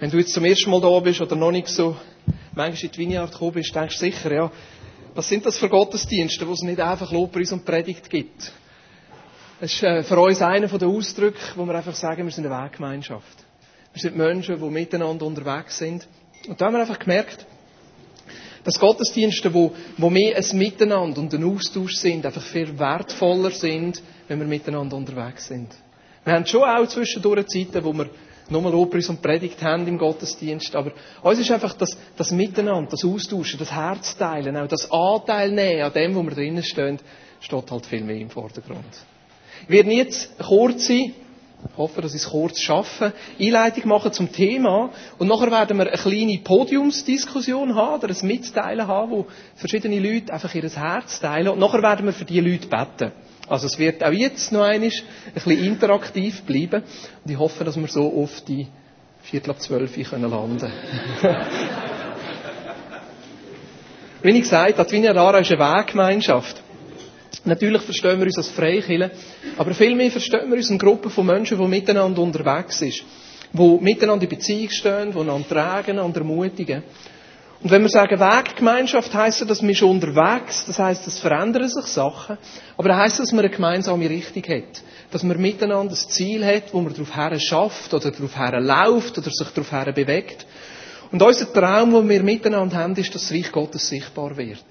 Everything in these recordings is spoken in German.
Wenn du jetzt zum ersten Mal da bist oder noch nicht so manchmal in die Vineyard gekommen bist, denkst du sicher, ja, was sind das für Gottesdienste, wo es nicht einfach Lobpreis und Predigt gibt? Das ist äh, für uns einer der Ausdrücke, wo wir einfach sagen, wir sind eine Weggemeinschaft. Wir sind Menschen, die miteinander unterwegs sind. Und da haben wir einfach gemerkt, dass Gottesdienste, wo, wo mehr ein Miteinander und ein Austausch sind, einfach viel wertvoller sind, wenn wir miteinander unterwegs sind. Wir haben schon auch zwischendurch Zeiten, wo wir nur Lobpreis und Predigt haben im Gottesdienst, aber uns ist einfach das, das Miteinander, das Austauschen, das Herzteilen, auch das Anteil nehmen an dem, wo wir drinnen stehen, steht halt viel mehr im Vordergrund. Ich werde jetzt kurz sein, ich hoffe, dass ich es kurz schaffe, Einleitung machen zum Thema und nachher werden wir eine kleine Podiumsdiskussion haben oder ein Mitteilen haben, wo verschiedene Leute einfach ihr Herz teilen und nachher werden wir für die Leute beten. Also es wird auch jetzt noch ein bisschen interaktiv bleiben und ich hoffe, dass wir so auf die Viertel ab zwölf können landen Wie ich gesagt habe, die Vinja Lara ist eine Weggemeinschaft. Natürlich verstehen wir uns als Freikirche, aber vielmehr verstehen wir uns eine Gruppe von Menschen, die miteinander unterwegs ist, die miteinander in Beziehung stehen, die einander tragen, einander ermutigen. Und wenn wir sagen Weggemeinschaft, heisst das, dass wir schon unterwegs, das heisst, es verändern sich Sachen, aber das heisst, dass man eine gemeinsame Richtung hat. Dass man miteinander ein Ziel hat, wo man darauf her schafft oder darauf her läuft oder sich darauf her bewegt. Und unser Traum, den wir miteinander haben, ist, dass das Reich Gottes sichtbar wird.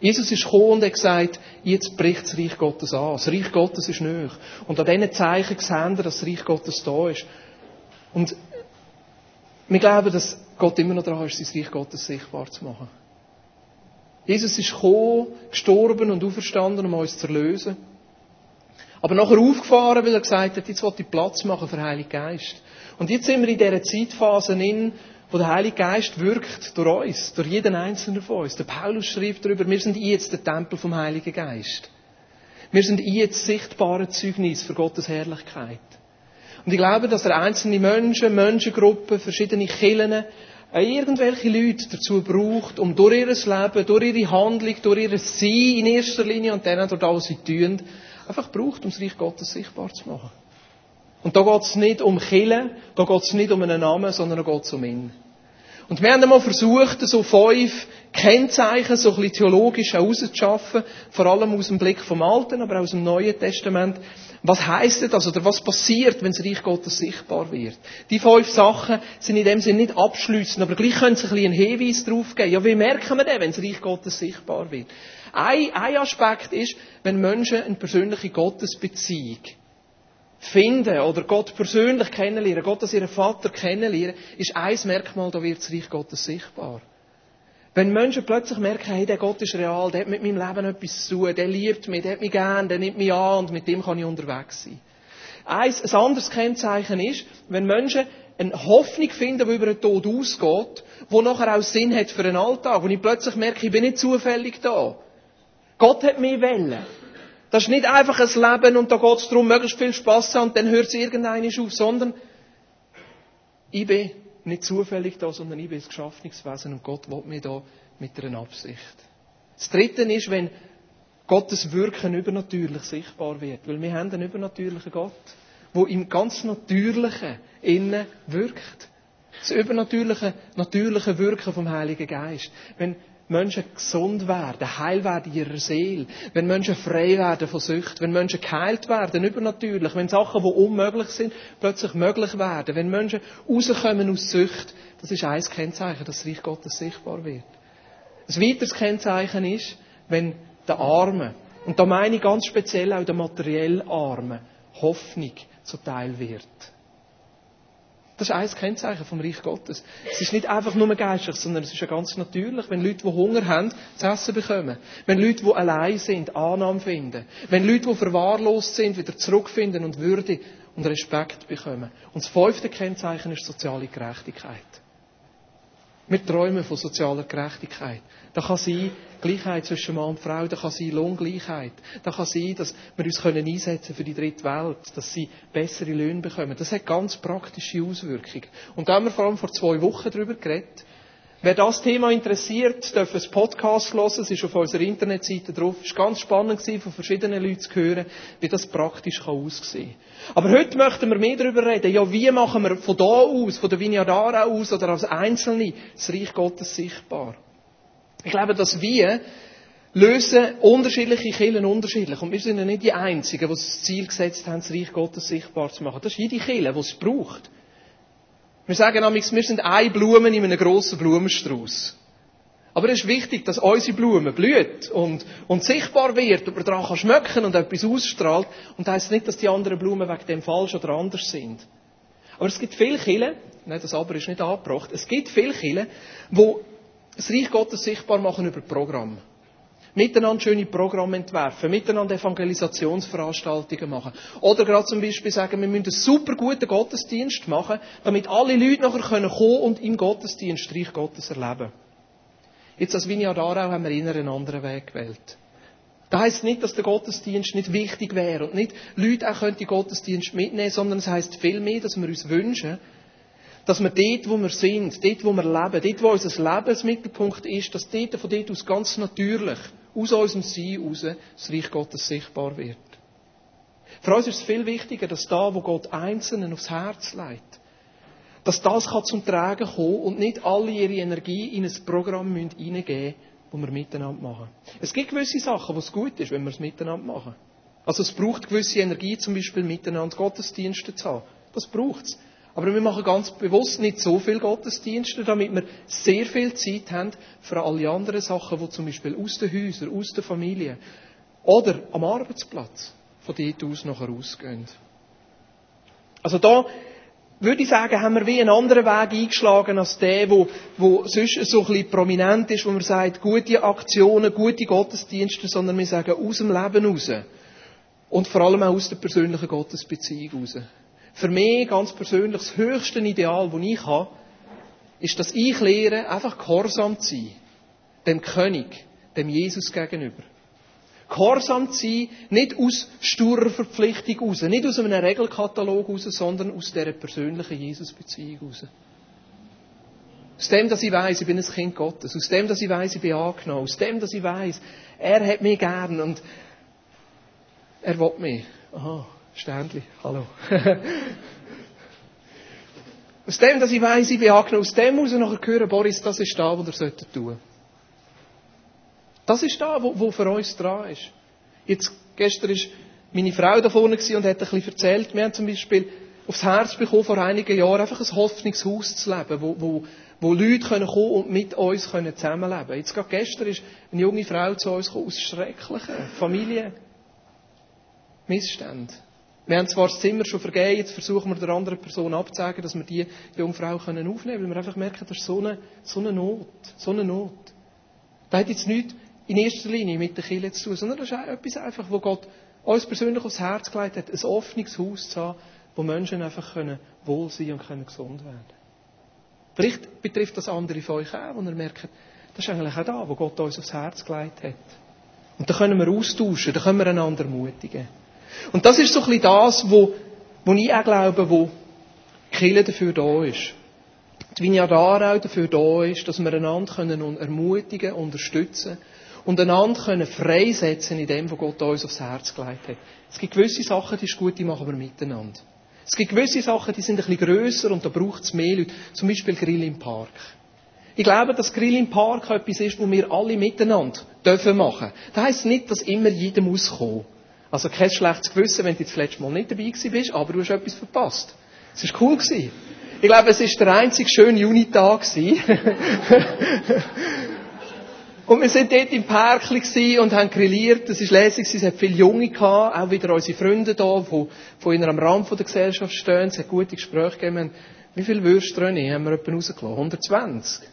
Jesus ist gekommen und hat gesagt, jetzt bricht das Reich Gottes an. Das Reich Gottes ist nöch. Und an diesen Zeichen sehen wir, dass das Reich Gottes da ist. Und wir glauben, dass Gott immer noch daran ist, sein Reich Gottes sichtbar zu machen. Jesus ist gekommen, gestorben und auferstanden, um uns zu erlösen. Aber nachher aufgefahren, weil er gesagt hat, jetzt will ich Platz machen für den Heiligen Geist. Und jetzt sind wir in dieser Zeitphase in, wo der Heilige Geist wirkt durch uns, durch jeden Einzelnen von uns. Der Paulus schreibt darüber, wir sind jetzt der Tempel vom Heiligen Geist. Wir sind jetzt sichtbare Zeugnis für Gottes Herrlichkeit. Und ich glaube, dass er einzelne Menschen, Menschengruppen, verschiedene Kirchen, irgendwelche Leute dazu braucht, um durch ihr Leben, durch ihre Handlung, durch ihr Sein in erster Linie und dann durch das, was sie tun, einfach braucht, um das Reich Gottes sichtbar zu machen. Und da geht es nicht um Killen, da geht es nicht um einen Namen, sondern da geht es um ihn. Und wir haben einmal versucht, so fünf Kennzeichen, so ein bisschen theologisch herauszuschaffen, vor allem aus dem Blick vom Alten, aber auch aus dem Neuen Testament. Was heisst das, oder was passiert, wenn das Reich Gottes sichtbar wird? Die fünf Sachen sind in dem Sinne nicht abschließend, aber gleich können sie ein bisschen einen Hinweis darauf geben. Ja, wie merken wir denn, wenn das Reich Gottes sichtbar wird? Ein, ein Aspekt ist, wenn Menschen eine persönliche Gottesbeziehung finden oder Gott persönlich kennenlernen, Gott als ihren Vater kennenlernen, ist ein Merkmal, da wird das Reich Gottes sichtbar. Wenn Menschen plötzlich merken, hey, der Gott ist real, der hat mit meinem Leben etwas zu tun, der liebt mich, der hat mich gern, der nimmt mich an und mit dem kann ich unterwegs sein. Eins, ein anderes Kennzeichen ist, wenn Menschen eine Hoffnung finden, die über den Tod ausgeht, wo nachher auch Sinn hat für den Alltag, wo ich plötzlich merke, ich bin nicht zufällig da. Gott hat mich wählen. Das ist nicht einfach ein Leben und da geht es darum, möglichst viel Spass zu haben und dann hört es irgendeiner auf, sondern ich bin nicht zufällig da, sondern ich bin ein geschaffenes Wesen und Gott will mich da mit einer Absicht. Das Dritte ist, wenn Gottes Wirken übernatürlich sichtbar wird, weil wir haben einen übernatürlichen Gott, der im ganz Natürlichen innen wirkt. Das übernatürliche, natürliche Wirken vom Heiligen Geist. Wenn Menschen gesund werden, heil werden in ihrer Seele, wenn Menschen frei werden von Sucht, wenn Menschen geheilt werden, übernatürlich, wenn Sachen, die unmöglich sind, plötzlich möglich werden, wenn Menschen rauskommen aus Sucht, das ist ein Kennzeichen, dass das Reich Gottes sichtbar wird. Ein weiteres Kennzeichen ist, wenn der Arme, und da meine ich ganz speziell auch der materiell Arme, Hoffnung zuteil wird. Das ist ein Kennzeichen vom Reich Gottes. Es ist nicht einfach nur geistlich, sondern es ist ja ganz natürlich, wenn Leute, die Hunger haben, zu essen bekommen. Wenn Leute, die allein sind, Annahme finden. Wenn Leute, die verwahrlost sind, wieder zurückfinden und Würde und Respekt bekommen. Und das fünfte Kennzeichen ist soziale Gerechtigkeit. Wir träumen von sozialer Gerechtigkeit. Da kann sein Gleichheit zwischen Mann und Frau, da kann sein Lohngleichheit, da kann sein, dass wir uns können einsetzen für die dritte Welt, dass sie bessere Löhne bekommen. Das hat ganz praktische Auswirkungen. Und da haben wir vor allem vor zwei Wochen darüber geredet, Wer das Thema interessiert, darf ein Podcast hören. Es ist auf unserer Internetseite drauf. Es war ganz spannend, von verschiedenen Leuten zu hören, wie das praktisch aussehen kann. Aber heute möchten wir mehr darüber reden. Ja, wie machen wir von da aus, von der Vinyadara aus oder als Einzelne das Reich Gottes sichtbar? Ich glaube, dass wir lösen unterschiedliche Kirchen unterschiedlich. Und wir sind ja nicht die Einzigen, die das Ziel gesetzt haben, das Reich Gottes sichtbar zu machen. Das ist jede Kirche, die es braucht. Wir sagen nämlich, wir sind eine Blume in einem grossen Blumenstrauß. Aber es ist wichtig, dass unsere Blume blüht und, und sichtbar wird und man daran schmecken und etwas ausstrahlt. Und das heisst nicht, dass die anderen Blumen wegen dem falsch oder anders sind. Aber es gibt viele Kirchen, nein, das aber ist nicht angebracht, es gibt viele Kirchen, die das Reich Gottes sichtbar machen über Programm miteinander schöne Programme entwerfen, miteinander Evangelisationsveranstaltungen machen. Oder gerade zum Beispiel sagen, wir müssen einen super guten Gottesdienst machen, damit alle Leute nachher kommen können und im Gottesdienst Reich Gottes erleben. Jetzt als Vineyard Aarau haben wir eher einen anderen Weg gewählt. Das heisst nicht, dass der Gottesdienst nicht wichtig wäre und nicht Leute auch können die Gottesdienst mitnehmen, sondern es heisst vielmehr, dass wir uns wünschen, dass wir dort, wo wir sind, dort, wo wir leben, dort, wo unser Lebensmittelpunkt ist, dass dort von dort aus ganz natürlich aus unserem Sein heraus das Reich Gottes sichtbar wird. Für uns ist es viel wichtiger, dass da, wo Gott Einzelnen aufs Herz legt, dass das kann zum Tragen kommen und nicht alle ihre Energie in ein Programm hineingeben müssen, das wir miteinander machen. Es gibt gewisse Sachen, wo es gut ist, wenn wir es miteinander machen. Also es braucht gewisse Energie, zum Beispiel miteinander Gottesdienste zu haben. Das braucht es. Aber wir machen ganz bewusst nicht so viel Gottesdienste, damit wir sehr viel Zeit haben für alle anderen Sachen, die zum Beispiel aus den Häusern, aus der Familie oder am Arbeitsplatz von dort aus nachher ausgehen. Also da würde ich sagen, haben wir wie einen anderen Weg eingeschlagen als der, wo, wo sonst so ein bisschen prominent ist, wo man sagt, gute Aktionen, gute Gottesdienste, sondern wir sagen aus dem Leben raus. Und vor allem auch aus der persönlichen Gottesbeziehung raus. Für mich ganz persönlich das höchste Ideal, das ich habe, ist, dass ich lehre, einfach gehorsam zu sein. Dem König, dem Jesus gegenüber. Gehorsam zu sein, nicht aus sturer Verpflichtung raus, nicht aus einem Regelkatalog raus, sondern aus dieser persönlichen Jesus-Beziehung raus. Aus dem, dass ich weiß, ich bin ein Kind Gottes. Aus dem, dass ich weiß, ich bin angenommen. Aus dem, dass ich weiß, er hat mich gern und er will mich. Aha. Ständli, hallo. aus dem, dass ich weiss, ich bin angenommen, aus dem muss ich nachher hören, Boris, das ist da, was ihr solltet tun. Das ist da, wo, wo für uns dran ist. Jetzt, gestern war meine Frau da vorne und hat ein bisschen erzählt, wir haben zum Beispiel aufs Herz bekommen, vor einigen Jahren einfach ein Hoffnungshaus zu leben, wo, wo, wo Leute können kommen und mit uns können zusammenleben Jetzt gerade gestern ist eine junge Frau zu uns gekommen, aus schrecklichen Familienmissständen. Wir haben zwar das Zimmer schon vergeben, jetzt versuchen wir der anderen Person abzuzeigen, dass wir die Jungfrau können aufnehmen können, weil wir einfach merken, das ist so eine, so eine Not, so eine Not. Das hat jetzt nichts in erster Linie mit der Kirche zu tun, sondern das ist etwas einfach, wo Gott uns persönlich aufs Herz gelegt hat, ein offenes Haus zu haben, wo Menschen einfach können wohl sein und können gesund werden. Vielleicht betrifft das andere von euch auch, wo ihr merkt, das ist eigentlich auch da, wo Gott uns aufs Herz gelegt hat. Und da können wir austauschen, da können wir einander ermutigen. Und das ist so ein bisschen das, wo, wo ich auch glaube, wo Kirche dafür da ist. Die Vineyard Aarau dafür da ist, dass wir einander können ermutigen, unterstützen und einander können freisetzen in dem, was Gott uns aufs Herz gelegt hat. Es gibt gewisse Sachen, die ist gut, die machen wir miteinander. Es gibt gewisse Sachen, die sind ein bisschen grösser und da braucht es mehr Leute. Zum Beispiel Grill im Park. Ich glaube, dass Grill im Park etwas ist, wo wir alle miteinander dürfen machen. Das heisst nicht, dass immer jeder muss kommen. Also kein schlechtes Gewissen, wenn du das letzte Mal nicht dabei gewesen bist, aber du hast etwas verpasst. Es war cool. Gewesen. Ich glaube, es war der einzige schöne Junitag. und wir sind dort im Parkli und haben grilliert. Es war lässig, es hat viele Junge gehabt, auch wieder unsere Freunde da, die von ihnen am Rand der Gesellschaft stehen. Es hat gute Gespräche gegeben. Wie viele Würste, René, haben wir etwa rausgelassen? 120?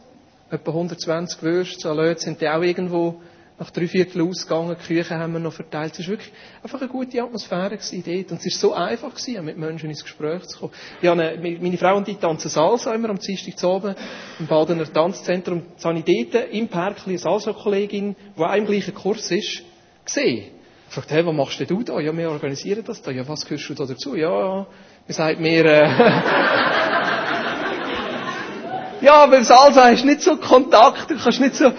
Etwa 120 Würste. So sind die auch irgendwo nach drei Viertel ausgegangen, die Küche haben wir noch verteilt. Es war wirklich einfach eine gute Atmosphäre dort. Und es war so einfach, gewesen, mit Menschen ins Gespräch zu kommen. Ich habe meine Frau und ich tanzen Salsa immer am Dienstag zu oben im Badener Tanzzentrum. Jetzt habe ich dort im Park eine Salsa-Kollegin, die auch im gleichen Kurs ist, gesehen. Ich fragte, hey, was machst denn du da? Ja, wir organisieren das da. Ja, was gehörst du da dazu? Ja, wir sagen mir, äh, Ja, beim Salsa hast du nicht so Kontakt, du kannst nicht so...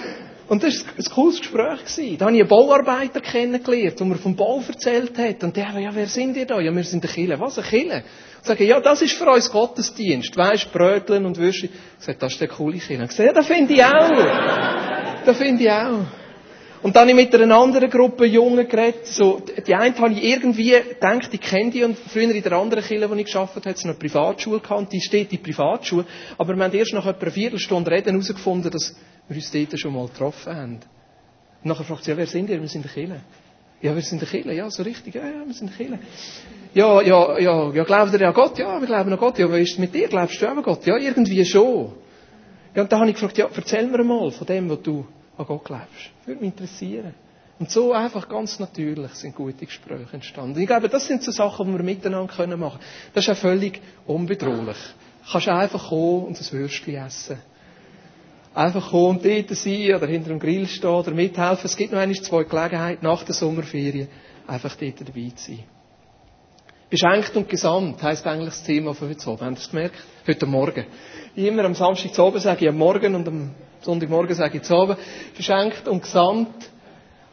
Und das war ein cooles Gespräch. Da habe ich einen Bauarbeiter kennengelernt, der mir vom Bau erzählt hat. Und der, ja, wer sind ihr da? Ja, wir sind eine Kille. Was, eine Kille? Und sage, ja, das ist für uns Gottesdienst. Weisst, Bröteln und Würstchen. Ich sage, das ist der coole Kille. Ich sage, ja, das finde ich auch. das finde ich auch. Und dann habe ich mit einer anderen Gruppe Jungen geredet. So, die eine habe ich irgendwie gedacht, ich kenne die. Und früher in der anderen Kille, wo ich geschafft habe, hat es eine Privatschule gehabt. Die steht in Privatschule. Aber wir haben erst nach etwa einer Viertelstunde Reden herausgefunden, dass wir uns dort schon mal getroffen haben. Und nachher fragt sie, ja, wer sind ihr? Wir sind der Kille. Ja, wir sind der Kille. Ja, so richtig. Ja, ja, wir sind der Kille. Ja, ja, ja, ja, glaubt ihr an Gott? Ja, wir glauben an Gott. Ja, wie ist mit dir? Glaubst du an Gott? Ja, irgendwie schon. Ja, und dann habe ich gefragt, ja, erzähl mir mal von dem, was du an Gott glaubst. Würde mich interessieren. Und so einfach ganz natürlich sind gute Gespräche entstanden. Ich glaube, das sind so Sachen, die wir miteinander machen können. Das ist auch völlig unbedrohlich. Du kannst einfach kommen und ein Würstchen essen. Einfach kommen und dort sein oder hinter dem Grill stehen oder mithelfen. Es gibt noch eine zwei Gelegenheiten nach der Sommerferien, einfach dort dabei zu sein. Beschenkt und gesandt heisst eigentlich das Thema von heute Abend. Habt ihr das gemerkt? Heute Morgen. Immer am Samstag zu Abend sage ich am Morgen und am Sonntagmorgen sage ich zu Abend. Beschenkt und gesandt.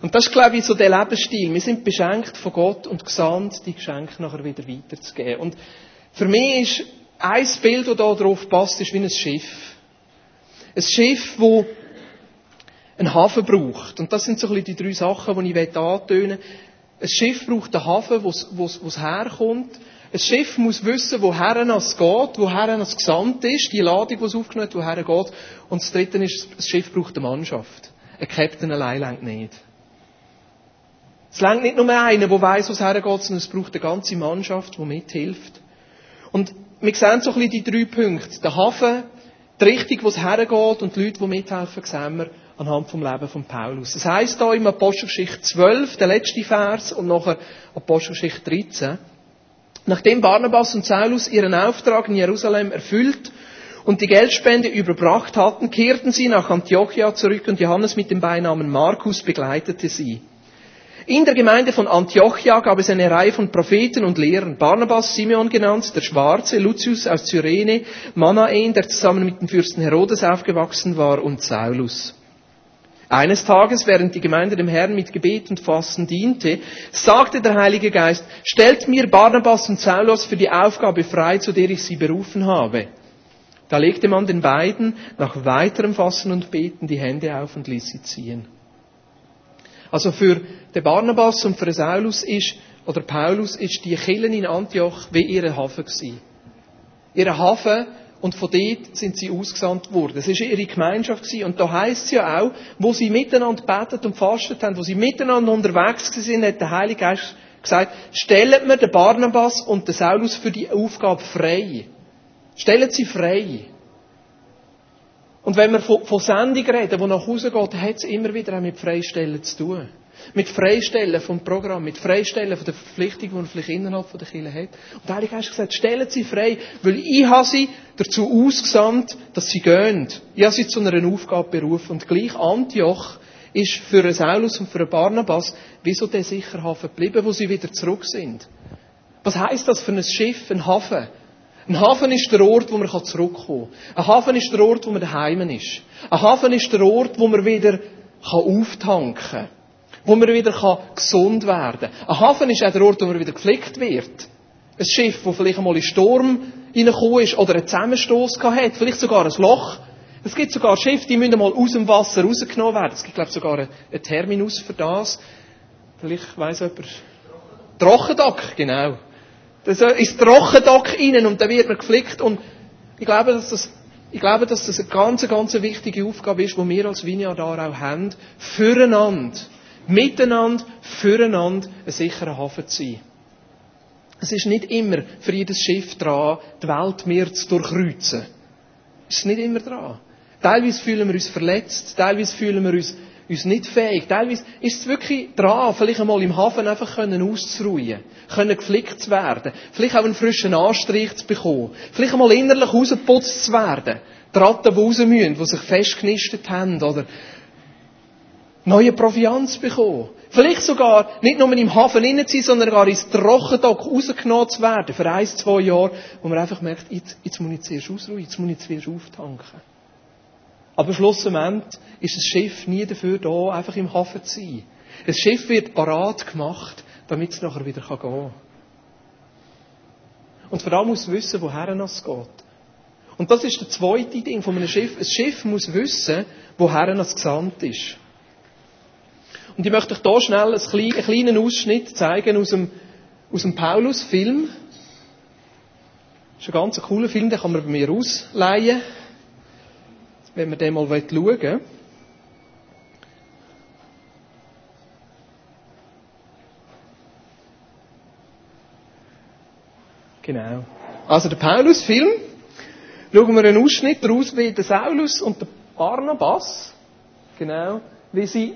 Und das ist, glaube ich, so der Lebensstil. Wir sind beschenkt von Gott und gesandt, die Geschenke nachher wieder weiterzugeben. Und für mich ist ein Bild, das da drauf passt, ist wie ein Schiff. Ein Schiff, das einen Hafen braucht. Und das sind so ein bisschen die drei Sachen, die ich antönen will. Ein Schiff braucht einen Hafen, wo es herkommt. Ein Schiff muss wissen, woher es geht, woher es gesandt ist, die Ladung, die es aufgenommen hat, woher es geht. Und das Dritte ist, das Schiff braucht eine Mannschaft. Ein Captain allein längt nicht. Es längt nicht nur einer, der weiss, was hergeht, sondern es braucht eine ganze Mannschaft, die mithilft. Und wir sehen so ein bisschen die drei Punkte. Der Hafen, die Richtung, wo es hergeht und die Leute, die mithelfen, sehen wir anhand vom Leben von Paulus. Das heisst da im Apostelgeschichte 12, der letzte Vers, und nachher Apostelgeschichte 13. Nachdem Barnabas und Saulus ihren Auftrag in Jerusalem erfüllt und die Geldspende überbracht hatten, kehrten sie nach Antiochia zurück und Johannes mit dem Beinamen Markus begleitete sie. In der Gemeinde von Antiochia gab es eine Reihe von Propheten und Lehrern. Barnabas, Simeon genannt, der Schwarze, Lucius aus Cyrene, Manaen, der zusammen mit dem Fürsten Herodes aufgewachsen war, und Saulus. Eines Tages, während die Gemeinde dem Herrn mit Gebet und Fasten diente, sagte der Heilige Geist, stellt mir Barnabas und Saulus für die Aufgabe frei, zu der ich sie berufen habe. Da legte man den beiden nach weiterem Fassen und Beten die Hände auf und ließ sie ziehen. Also für den Barnabas und für Saulus ist, oder Paulus ist die Killen in Antioch wie ihre Hafen gewesen. Ihre Hafen und von dort sind sie ausgesandt worden. Es war ihre Gemeinschaft. Und da heisst es ja auch, wo sie miteinander betet und fastet haben, wo sie miteinander unterwegs sind, hat der Heilige Geist gesagt, stellt mir den Barnabas und den Saulus für die Aufgabe frei. Stellt sie frei. Und wenn wir von, von Sendung reden, die nach Hause geht, hat es immer wieder auch mit Freistellen zu tun. Mit Freistellen vom Programm, mit Freistellen von der Verpflichtung, die man vielleicht innerhalb der Kirche hat. Und der Heilige Geist gesagt, stellen Sie frei, weil ich habe Sie dazu ausgesandt, dass Sie gehen. Ich habe Sie zu einer Aufgabe berufen. Und gleich Antioch ist für einen Saulus und für einen Barnabas wie so der Sicherhafen geblieben, wo sie wieder zurück sind. Was heißt das für ein Schiff, ein Hafen? Ein Hafen ist der Ort, wo man zurückkommen kann. Ein Hafen ist der Ort, wo man daheim ist. Ein Hafen ist der Ort, wo man wieder auftanken kann. Wo man wieder gesund werden kann. Ein Hafen ist auch der Ort, wo man wieder gepflegt wird. Ein Schiff, das vielleicht einmal in Sturm reingekommen ist oder einen Zusammenstoß hat, vielleicht sogar ein Loch. Es gibt sogar Schiffe, die müssen mal aus dem Wasser rausgenommen werden. Es gibt, glaube ich, sogar einen Terminus für das. Vielleicht weiss jemand. Trockendock, genau. Das ist Trockendock rein und dann wird man geflickt und ich glaube, dass das, ich glaube, dass das eine ganz, ganz wichtige Aufgabe ist, die wir als Vineyardar auch haben, füreinander, miteinander, füreinander ein sicherer Hafen zu sein. Es ist nicht immer für jedes Schiff dran, die Weltmeer zu durchkreuzen. Es ist nicht immer dran. Teilweise fühlen wir uns verletzt, teilweise fühlen wir uns uns nicht fähig. Teilweise ist es wirklich dran, vielleicht einmal im Hafen einfach können auszuruhen, können geflickt zu werden, vielleicht auch einen frischen Anstrich zu bekommen, vielleicht einmal innerlich rausgeputzt zu werden, die Ratten, die raus müssen, die sich festgenistet haben, oder neue Proviant zu bekommen. Vielleicht sogar nicht nur im Hafen innen zu sein, sondern gar ins Trockendock rausgenommen zu werden, für ein, zwei Jahre, wo man einfach merkt, jetzt, jetzt muss ich zuerst ausruhen, jetzt muss ich zuerst auftanken. Aber schlussendlich ist das Schiff nie dafür da, einfach im Hafen zu sein. Das Schiff wird parat gemacht, damit es nachher wieder gehen kann. Und vor allem muss es wissen, woher es geht. Und das ist das zweite Ding von einem Schiff. Ein Schiff muss wissen, woher es gesandt ist. Und ich möchte euch hier schnell einen kleinen Ausschnitt zeigen aus dem, aus dem Paulus-Film. Das ist ein ganz cooler Film, den kann man bei mir ausleihen, wenn man den mal schauen will. Genau. Also der Paulus-Film, schauen wir einen Ausschnitt daraus, wie der Saulus und der Barnabas, genau, wie sie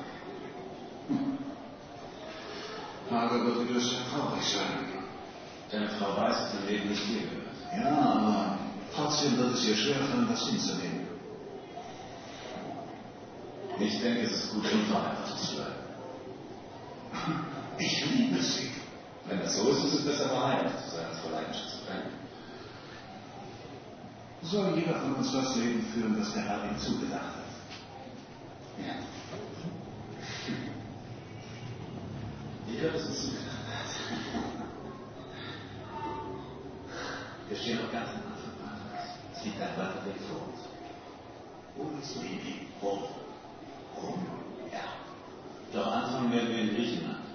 Frage Gott, wie wirst du traurig sein. Deine Frau weiß, dass ihr Leben nicht dir gehört. Ja, aber trotzdem wird es ihr schwerfallen, das hinzunehmen. Ich denke, es ist gut, schon verheiratet zu bleiben. Ich liebe sie. Wenn das so ist, ist es besser, verheiratet zu sein, als vor Leidenschaft zu brennen. Soll jeder von uns das Leben führen, das der Herr ihm zugedacht hat? Ja. Jeder ist ein Suchender. Wir stehen noch ganz am Anfang Weihnachts. Es liegt ein weiter Weg vor uns. Ohne zu ihm Rum. Rum? Ja. Doch Anfang werden wir in Griechenland.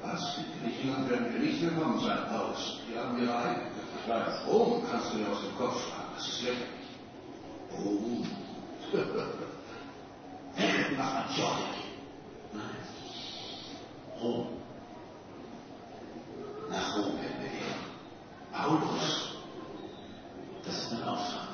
Was? In Griechenland werden wir nicht willkommen sein, Aus. Wir haben ihre eigene. Ich weiß. Rom kannst du dir aus dem Kopf schlagen. Das ist lächerlich. Rom. nach Antiochia gehen. Nein. Rom nach Rom bewegen. Paulus, das ist mein Auftrag.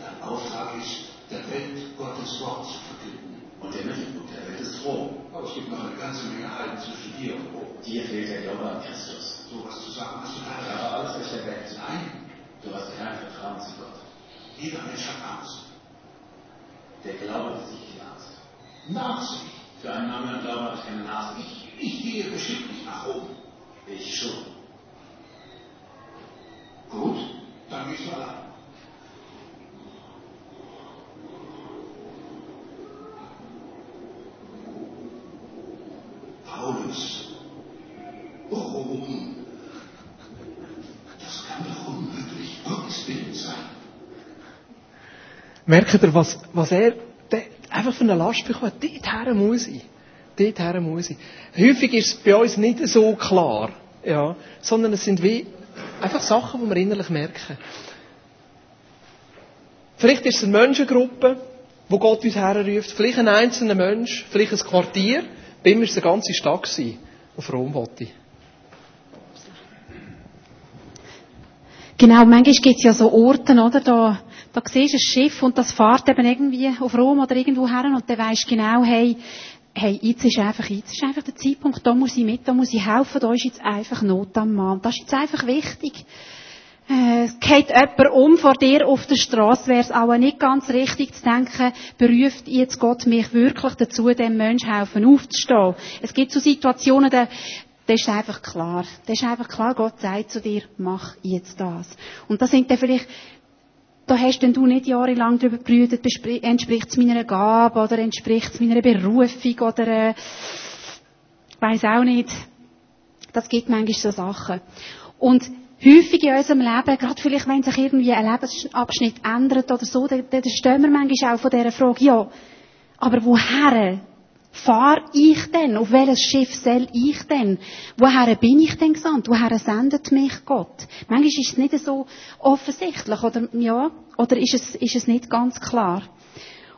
Mein Auftrag ist, der Welt Gottes Wort zu verkünden. Und der Mittelpunkt der Welt ist Rom. Aber oh, es gibt noch eine ganze Menge Heiden zwischen dir und Rom. Dir fehlt der Glaube an Christus. So was zu sagen hast du gar nicht. Aber alles ist der Welt. Nein. Du hast kein Vertrauen zu Gott. Jeder Mensch hat Angst. Der Glaube ist nicht die Angst. Nazi. Für einen Mann mit Glauben hat keine Nase. Ich, ich gehe bestimmt nicht nach oben. Weet je zo. Goed? is het wel. Paulus. Warum? Das kann doch unmöglich Gottes Willen sein. Merkt ihr, was, was er einfach für eine Last bekommt? her muss ich. Dorthin muss ich. Häufig ist es bei uns nicht so klar, ja, sondern es sind wie einfach Sachen, die wir innerlich merken. Vielleicht ist es eine Menschengruppe, wo Gott uns herruft. Vielleicht ein einzelner Mensch, vielleicht ein Quartier. Bei ihm war es eine ganze Stadt auf Rom wollte. Genau, manchmal gibt es ja so Orte, oder? Da da siehst du ein Schiff und das fährt eben irgendwie auf Rom oder irgendwo her und dann weisst genau, hey, hey, jetzt ist einfach, jetzt ist einfach der Zeitpunkt, da muss ich mit, da muss ich helfen, da ist jetzt einfach Not am Mann. Das ist jetzt einfach wichtig. Äh, es geht jemand um vor dir auf der Straße, wäre es auch nicht ganz richtig zu denken, beruft jetzt Gott mich wirklich dazu, dem Menschen helfen aufzustehen. Es gibt so Situationen, da, das ist einfach klar. Das ist einfach klar, Gott sagt zu dir, mach jetzt das. Und das sind dann vielleicht da hast denn du nicht jahrelang darüber gebrütet, entspricht es meiner Gabe oder entspricht es meiner Berufung oder äh, weiß auch nicht. Das gibt manchmal so Sachen. Und häufig in unserem Leben, gerade vielleicht wenn sich irgendwie ein Lebensabschnitt ändert oder so, dann, dann stehen wir manchmal auch vor dieser Frage, ja, aber woher fahr ich denn? Auf welches Schiff soll ich denn? Woher bin ich denn gesandt? Woher sendet mich Gott? Manchmal ist es nicht so offensichtlich, oder, ja, oder ist es, ist es nicht ganz klar.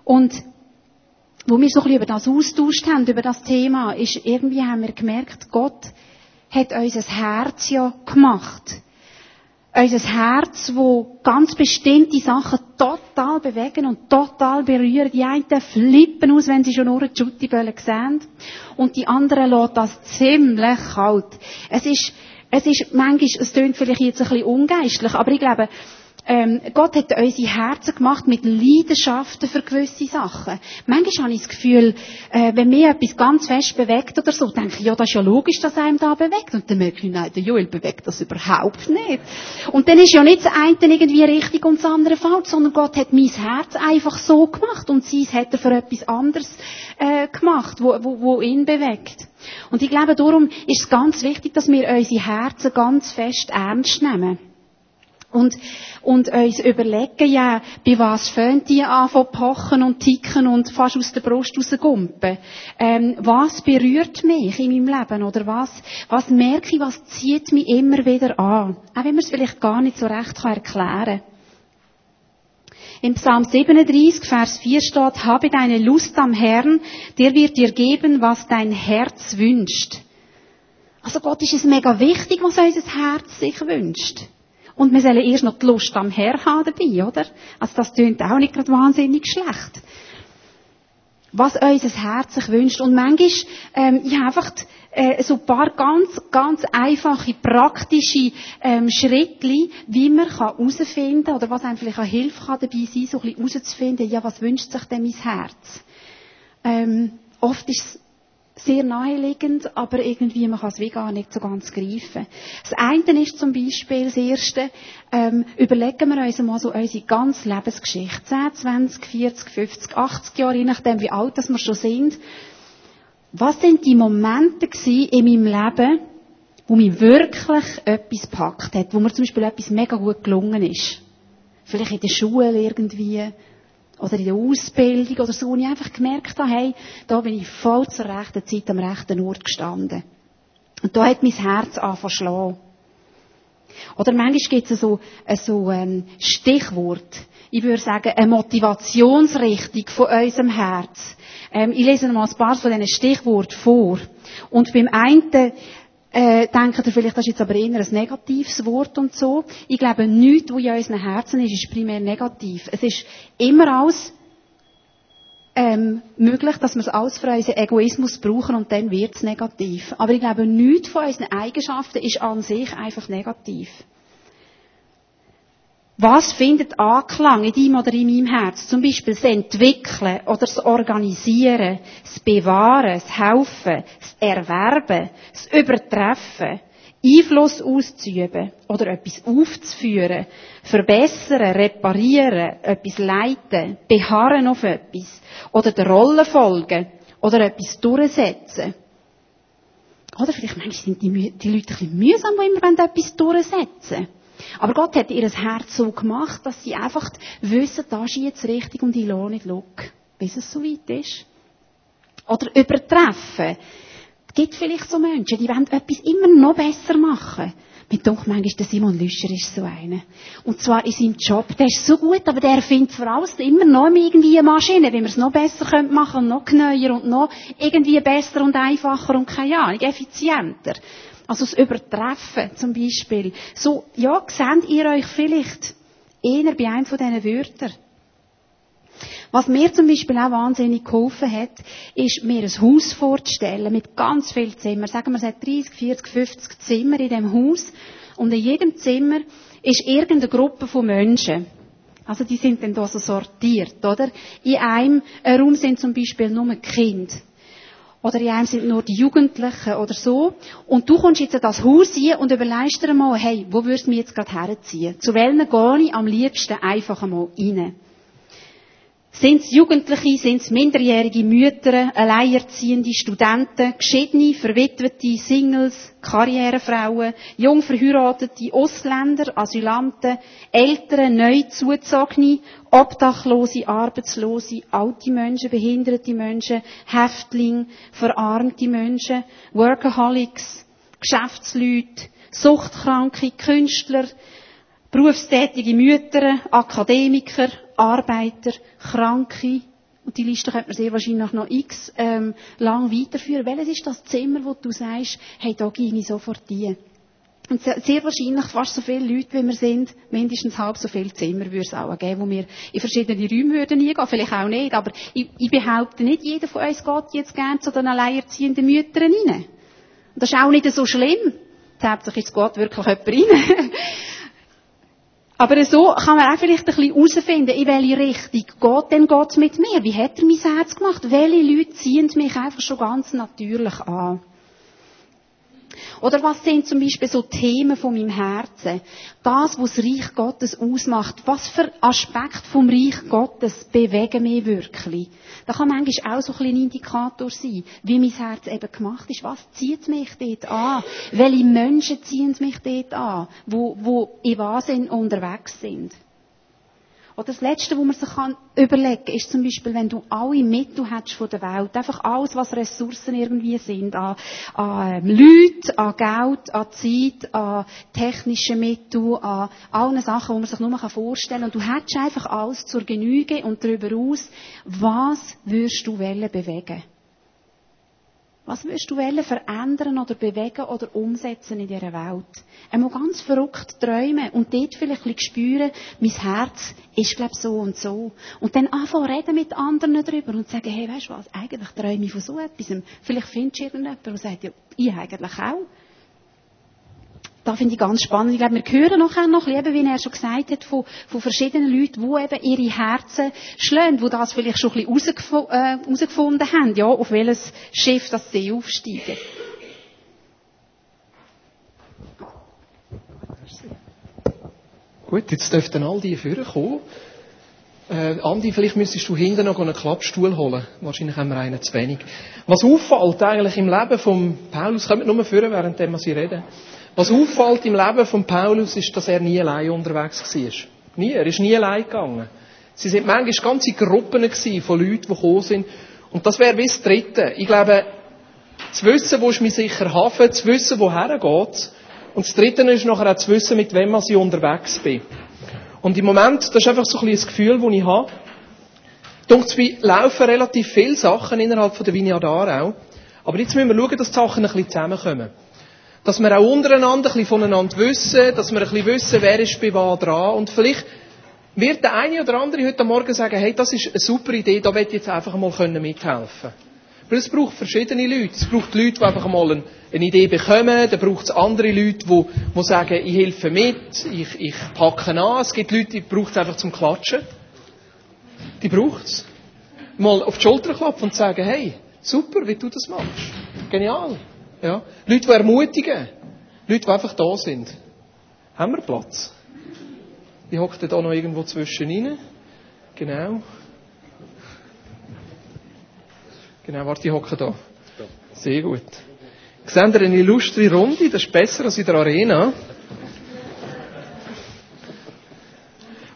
Und, wo wir so ein bisschen über das austauscht haben, über das Thema, ist, irgendwie haben wir gemerkt, Gott hat unser Herz ja gemacht. Unser Herz, wo ganz bestimmte Sachen total bewegen und total berühren. Die einen flippen aus, wenn sie schon nur Schuttibölle sehen. Und die anderen lassen das ziemlich kalt. Es ist, es ist manchmal, es klingt vielleicht jetzt ein bisschen ungeistlich, aber ich glaube, ähm, Gott hat unsere Herzen gemacht mit Leidenschaften für gewisse Sachen. Manchmal habe ich das Gefühl, äh, wenn mich etwas ganz fest bewegt oder so, denke ich, ja, das ist ja logisch, dass einem da bewegt. Und dann merke ich, nein, der Joel bewegt das überhaupt nicht. Und dann ist ja nicht das eine irgendwie richtig und das andere falsch, sondern Gott hat mein Herz einfach so gemacht und sein hat er für etwas anderes äh, gemacht, wo, wo, wo ihn bewegt. Und ich glaube, darum ist es ganz wichtig, dass wir unsere Herzen ganz fest ernst nehmen. Und, und uns überlegen, ja, bei was fängt die an von pochen und ticken und fast aus der Brust rausgumpen? Ähm, was berührt mich in meinem Leben? Oder was, was merke ich, was zieht mich immer wieder an? Auch wenn man es vielleicht gar nicht so recht kann erklären Im Psalm 37, Vers 4 steht, habe deine Lust am Herrn, der wird dir geben, was dein Herz wünscht. Also Gott ist es mega wichtig, was unser Herz sich wünscht. Und wir sollen erst noch die Lust am Herr haben dabei, oder? Also das tönt auch nicht gerade wahnsinnig schlecht. Was unser Herz sich wünscht. Und manchmal, ähm, ja, einfach, äh, so ein paar ganz, ganz einfache, praktische, ähm, Schritte, wie man herausfinden kann, oder was einem vielleicht auch Hilfe kann dabei sein, so ein bisschen herauszufinden, ja, was wünscht sich denn mein Herz? Ähm, oft ist es sehr naheliegend, aber irgendwie man kann es wie gar nicht so ganz greifen. Das eine ist zum Beispiel das erste, ähm, überlegen wir uns mal so unsere ganze Lebensgeschichte. 10, 20, 40, 50, 80 Jahre, je nachdem wie alt wir schon sind. Was sind die Momente in meinem Leben, wo mich wirklich etwas gepackt hat, wo mir zum Beispiel etwas mega gut gelungen ist? Vielleicht in der Schule irgendwie, oder in der Ausbildung oder so, wo ich einfach gemerkt habe, hey, da bin ich voll zur rechten Zeit am rechten Ort gestanden. Und da hat mein Herz angefangen. Oder manchmal gibt es so, so ein Stichwort. Ich würde sagen, eine Motivationsrichtung von unserem Herz. Ähm, ich lese mal ein paar von diesen Stichworten vor. Und beim einen äh, denkt ihr vielleicht, das ist jetzt aber eher ein negatives Wort und so. Ich glaube, nichts, was in unseren Herzen ist, ist primär negativ. Es ist immer alles ähm, möglich, dass wir es alles für unseren Egoismus brauchen und dann wird es negativ. Aber ich glaube, nichts von unseren Eigenschaften ist an sich einfach negativ. Was findet Anklang in deinem oder in meinem Herz? Zum Beispiel das Entwickeln oder das Organisieren, das Bewahren, das Helfen, das Erwerben, das Übertreffen, Einfluss auszuüben oder etwas aufzuführen, verbessern, reparieren, etwas leiten, beharren auf etwas oder der Rolle folgen oder etwas durchsetzen. Oder vielleicht manchmal sind die, die Leute ein bisschen mühsam, die immer etwas durchsetzen wollen. Aber Gott hat ihr Herz so gemacht, dass sie einfach wissen, da ist jetzt richtig und ich lohne nicht schauen, bis es so weit ist. Oder übertreffen. Es gibt vielleicht so Menschen, die wollen etwas immer noch besser machen. Mit doch manchmal der Simon Lüscher ist so einer. Und zwar in seinem Job. Der ist so gut, aber der findet vor allem immer noch irgendwie eine Maschine, wie man es noch besser machen könnte und noch neuer und noch irgendwie besser und einfacher und keine Ahnung, effizienter. Also das Übertreffen zum Beispiel. So, ja, seht ihr euch vielleicht eher bei einem von diesen Wörtern? Was mir zum Beispiel auch wahnsinnig geholfen hat, ist, mir ein Haus vorzustellen mit ganz vielen Zimmern. Sagen wir, es hat 30, 40, 50 Zimmer in dem Haus. Und in jedem Zimmer ist irgendeine Gruppe von Menschen. Also die sind dann da so sortiert, oder? In einem Raum sind zum Beispiel nur Kinder. Oder in einem sind nur die Jugendlichen oder so. Und du kommst jetzt in das Haus hier und überlegst dir mal, hey, wo würdest du mich jetzt gerade herziehen? Zu welchen gehe ich am liebsten einfach einmal rein? Sind es Jugendliche, sind es minderjährige Mütter, alleinerziehende Studenten, geschiedene, verwitwete, Singles, Karrierefrauen, jung verheiratete Ausländer, Asylanten, Eltern, neu zuzogene, Obdachlose, Arbeitslose, alte Menschen, behinderte Menschen, Häftlinge, verarmte Menschen, Workaholics, Geschäftsleute, Suchtkranke, Künstler, berufstätige Mütter, Akademiker, Arbeiter, Kranke, und die Liste könnte man sehr wahrscheinlich noch x ähm, lang weiterführen. Welches ist das Zimmer, wo du sagst, hey, da gehe ich sofort rein? Und sehr wahrscheinlich fast so viele Leute, wie wir sind, mindestens halb so viele Zimmer würde es auch geben, wo wir in verschiedene Räume würden eingehen. Vielleicht auch nicht, aber ich, ich behaupte nicht, jeder von uns geht jetzt gerne zu den alleinerziehenden Müttern rein. Und das ist auch nicht so schlimm. Hauptsächlich ist geht wirklich jemand rein. Aber so kann man auch vielleicht ein bisschen herausfinden, in welche Richtung geht denn Gott mit mir? Wie hat er mein Herz gemacht? Welche Leute ziehen mich einfach schon ganz natürlich an? Oder was sind zum Beispiel so Themen von meinem Herzen? Das, was das Reich Gottes ausmacht. Was für Aspekte vom Reich Gottes bewegen mich wirklich? Da kann manchmal auch so ein, ein Indikator sein, wie mein Herz eben gemacht ist. Was zieht mich dort an? Welche Menschen ziehen mich dort an, wo, wo in Wahnsinn unterwegs sind? Oder das Letzte, wo man sich kann überlegen kann, ist zum Beispiel, wenn du alle Mittel hast von der Welt, einfach alles, was Ressourcen irgendwie sind, an, an ähm, Leute, an Geld, an Zeit, an technische Mittel, an allen Sachen, die man sich nur vorstellen kann. Und du hättest einfach alles zur Genüge und darüber aus, was würdest du bewegen? Was willst du verändern oder bewegen oder umsetzen in dieser Welt? Einmal ganz verrückt träumen und dort vielleicht ein spüren, mein Herz ist, glaub so und so. Und dann anfangen reden mit anderen darüber und sagen, hey, weißt du was, eigentlich träume ich von so etwas. Vielleicht findest du irgendjemanden, der sagt, ja, ich eigentlich auch da finde ich ganz spannend. Ich glaube, wir hören nachher noch, eben, wie er schon gesagt hat, von, von verschiedenen Leuten, die eben ihre Herzen schlagen, die das vielleicht schon ein bisschen herausgefunden äh, haben, ja, auf welches Schiff das sie aufsteigen. Gut, jetzt dürften all die Führer kommen. Äh, Andi, vielleicht müsstest du hinten noch einen Klappstuhl holen. Wahrscheinlich haben wir einen zu wenig. Was auffällt eigentlich im Leben von Paulus, kommt nur führen, während wir sie reden. Was auffällt im Leben von Paulus ist, dass er nie allein unterwegs war. Nie. Er ist nie allein gegangen. Sie sind manchmal ganze Gruppen von Leuten, die gekommen sind. Und das wäre wie das Dritte. Ich glaube, zu wissen, wo ist mein sicher Hafen, zu wissen, woher geht. Und das Dritte ist nachher auch zu wissen, mit wem ich unterwegs bin. Und im Moment, das ist einfach so ein bisschen das Gefühl, das ich habe. Dunkt mir laufen relativ viele Sachen innerhalb der Vineyard auch. Aber jetzt müssen wir schauen, dass die Sachen ein bisschen zusammenkommen. Dass wir auch untereinander ein bisschen voneinander wissen, dass wir ein bisschen wissen, wer ist bei was dran. Und vielleicht wird der eine oder andere heute Morgen sagen, hey, das ist eine super Idee, da will ich jetzt einfach mal mithelfen Weil es braucht verschiedene Leute. Es braucht Leute, die einfach mal eine Idee bekommen. Dann braucht es andere Leute, die, die sagen, ich helfe mit, ich, ich packe an. Es gibt Leute, die braucht es einfach zum Klatschen. Die braucht es. Mal auf die Schulter klopfen und sagen, hey, super, wie du das machst. Genial. Ja? Leute, die ermutigen. Leute, die einfach da sind. Haben wir Platz? Ich hocke da noch irgendwo zwischen rein. Genau. Genau, warte, ich hocke da. Sehr gut. Seht ihr eine illustre Runde? Das ist besser als in der Arena.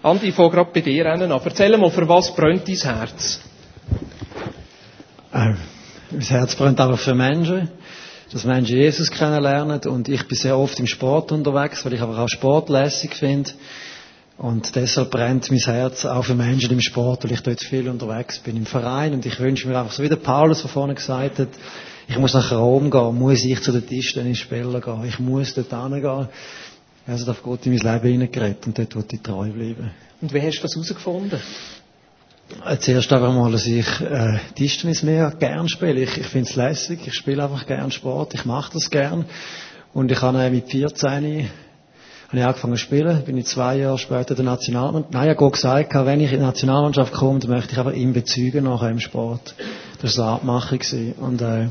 Andi, ich fange gerade bei dir an. Erzähl mal, für was brennt dein Herz? Äh, mein Herz brennt einfach für Menschen dass Menschen Jesus kennenlernen. Und ich bin sehr oft im Sport unterwegs, weil ich einfach auch Sport lässig finde. Und deshalb brennt mein Herz auch für Menschen im Sport, weil ich dort viel unterwegs bin im Verein. Und ich wünsche mir einfach, so wie der Paulus von vorne gesagt hat, ich muss nach Rom gehen, muss ich zu den Tischtennisspielern gehen, ich muss dort hingehen. Also darf Gott in mein Leben hineingeredet und dort wird ich treu bleiben. Und wie hast du das herausgefunden? Zuerst einfach mal, dass ich äh, Tischtennis mehr gern spiele. Ich, ich finde es lässig, ich spiele einfach gern Sport, ich mache das gern. Und ich habe äh, mit 14 habe ich angefangen zu spielen, bin ich zwei Jahre später der Nationalmannschaft. Nein, ich habe gesagt, wenn ich in die Nationalmannschaft komme, dann möchte ich aber ihn bezeugen nachher im Sport. Das war eine Abmachung. Und äh,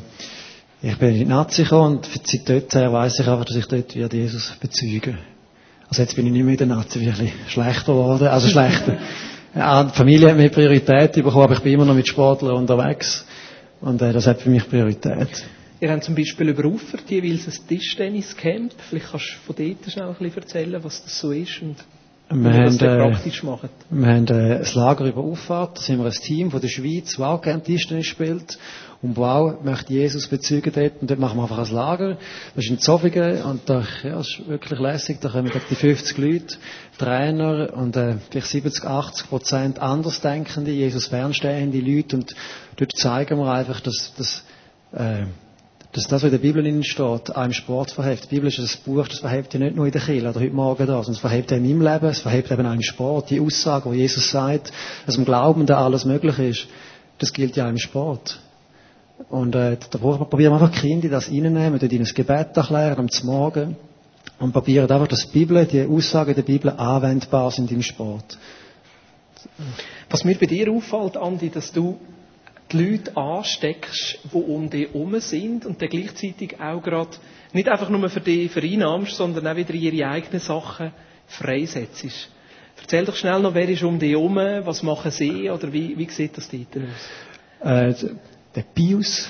ich bin in die Nazi gekommen und seit dort her weiss ich einfach, dass ich dort wie Jesus bezeuge. Also jetzt bin ich nicht mehr in der Nazi, wirklich schlechter geworden, also schlechter. Ja, die Familie hat mir Priorität bekommen, aber ich bin immer noch mit Sportlern unterwegs. Und äh, das hat für mich Priorität. Ihr habt zum Beispiel über Ufert jeweils ein Tischtennis-Camp. Vielleicht kannst du von dort schnell ein bisschen erzählen, was das so ist und wir wie haben, das äh, praktisch machen. Wir haben äh, ein Lager über Auffahrt. Da sind wir ein Team von der Schweiz, das auch gerne Tischtennis spielt. Und wow, möchte Jesus bezeugen dort. Und dort machen wir einfach ein Lager. Das ist in Zofingen. Und da, ja, ist wirklich lässig. Da kommen die 50 Leute, Trainer und äh, vielleicht 70, 80 Prozent andersdenkende, Jesus fernstehende Leute. Und dort zeigen wir einfach, dass, dass äh, dass das, was in der Bibel innen steht, einem Sport verhebt. Die Bibel ist ein Buch, das verhebt ja nicht nur in der Kirche oder heute Morgen da, sondern es verhebt auch in Leben, es verhebt eben auch im Sport. Die Aussage, wo Jesus sagt, dass im Glauben da alles möglich ist, das gilt ja auch im Sport. Und äh, da probieren wir einfach die Kinder das reinnehmen, dort ihnen das Gebet erklären am Morgen und probieren einfach, dass die Bibel, die Aussagen der Bibel anwendbar sind im Sport. Was mir bei dir auffällt, Andi, dass du die Leute ansteckst, die um dich herum sind und dann gleichzeitig auch gerade nicht einfach nur für dich vereinnahmst, sondern auch wieder ihre eigenen Sachen freisetzt. Erzähl doch schnell noch, wer ist um dich herum, was machen sie oder wie, wie sieht das dort aus? Äh, der Pius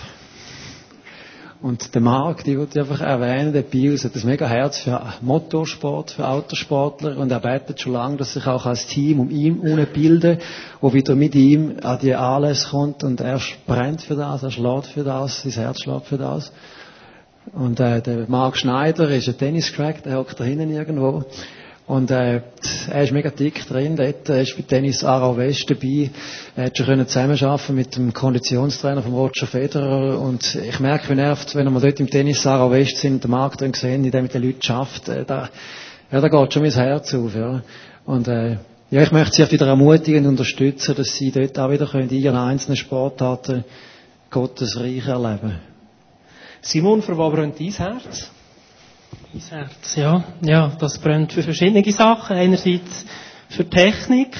und der Marc, die wollte ich einfach erwähnen, der Pius hat ein mega Herz für Motorsport, für Autosportler und er betet schon lange, dass sich auch als Team um ihn bilden, wo wieder mit ihm an die Anlässe kommt und er brennt für das, er schlägt für das, sein Herz schlägt für das. Und äh, der Marc Schneider ist ein Tenniscrack, der hockt da hinten irgendwo. Und äh, er ist mega dick drin. Dort er ist bei Tennis Aarau West dabei. Er hat schon können zusammenarbeiten mit dem Konditionstrainer von Roger Federer. Und ich merke, wie nervt, wenn wir dort im Tennis Aarau West sind, den Markt drin sehen, in dem mit den Leuten schafft. Äh, da, ja, da geht schon mein Herz auf. Ja. Und äh, ja, ich möchte sie auch wieder ermutigen und unterstützen, dass sie dort auch wieder können, in ihren einzelnen Sportarten Gottes Reich erleben. Simon, für was brennt dein Herz? Mein Herz, ja. Ja, das brennt für verschiedene Sachen. Einerseits für Technik,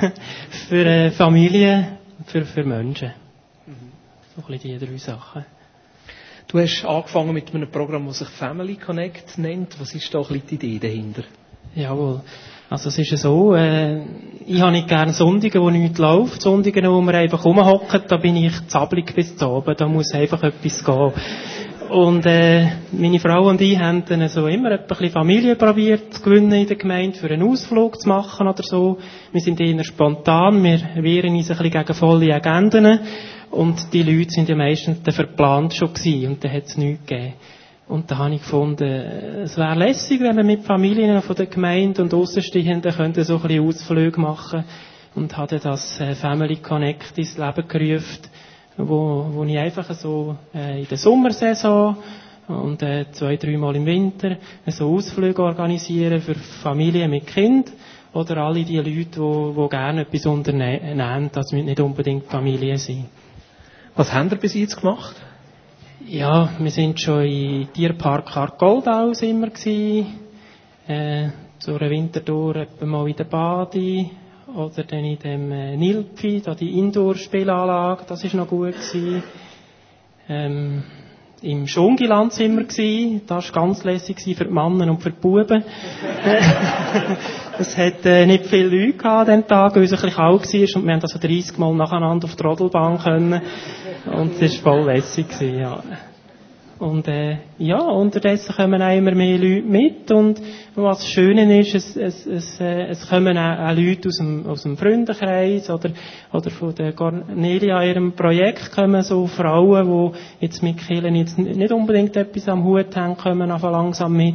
für äh, Familie, für, für Menschen. So ein bisschen die drei Sachen. Du hast angefangen mit einem Programm, das sich Family Connect nennt. Was ist da ein bisschen die Idee dahinter? Jawohl. Also es ist so, äh, ich habe nicht gerne Sonntage, wo nichts läuft. Sonntage, wo man einfach rumhocken, da bin ich zappelig bis zu oben. Da muss einfach etwas gehen. Und äh, meine Frau und ich haben dann so immer ein bisschen Familie probiert zu gewinnen in der Gemeinde, für einen Ausflug zu machen oder so. Wir sind eher spontan, wir wehren uns ein bisschen gegen volle Agenden und die Leute sind ja meistens verplant schon gewesen und da hat es nichts gegeben. Und da habe ich gefunden, es wäre lässig, wenn wir mit Familien von der Gemeinde und Aussenstehenden könnten so ein bisschen Ausflüge machen und hatte das äh, Family Connect ins Leben gerufen wo, wo ich einfach so äh, in der Sommersaison und äh, zwei, dreimal im Winter so Ausflüge organisiere für Familien mit Kind oder alle die Leute, die, die gerne etwas unternehmen, das müssen nicht unbedingt Familien sein. Was haben ihr bis jetzt gemacht? Ja, wir sind schon im Tierpark Argoldau immer gewesen, äh, zu einer Wintertour mal in der Bade, oder dann in dem äh, Nilpfi, da die Indoor-Spielanlage, das ist noch gut gewesen. Ähm, im Schungiland sind wir gewesen. Das war ganz lässig für die Männer und für die Buben. es hat äh, nicht viele Leute gehabt an diesem Tag, weil es ein bisschen kalt war und wir haben also 30 Mal nacheinander auf die Rodelbahn können. Und es war voll lässig gewesen, ja. Und äh, ja, unterdessen kommen auch immer mehr Leute mit und was Schöne ist, es, es, es, äh, es kommen auch, auch Leute aus dem, aus dem Freundenkreis oder, oder von der Cornelia ihrem Projekt kommen so Frauen, die jetzt mit Kirchen jetzt nicht unbedingt etwas am Hut haben, kommen einfach langsam mit.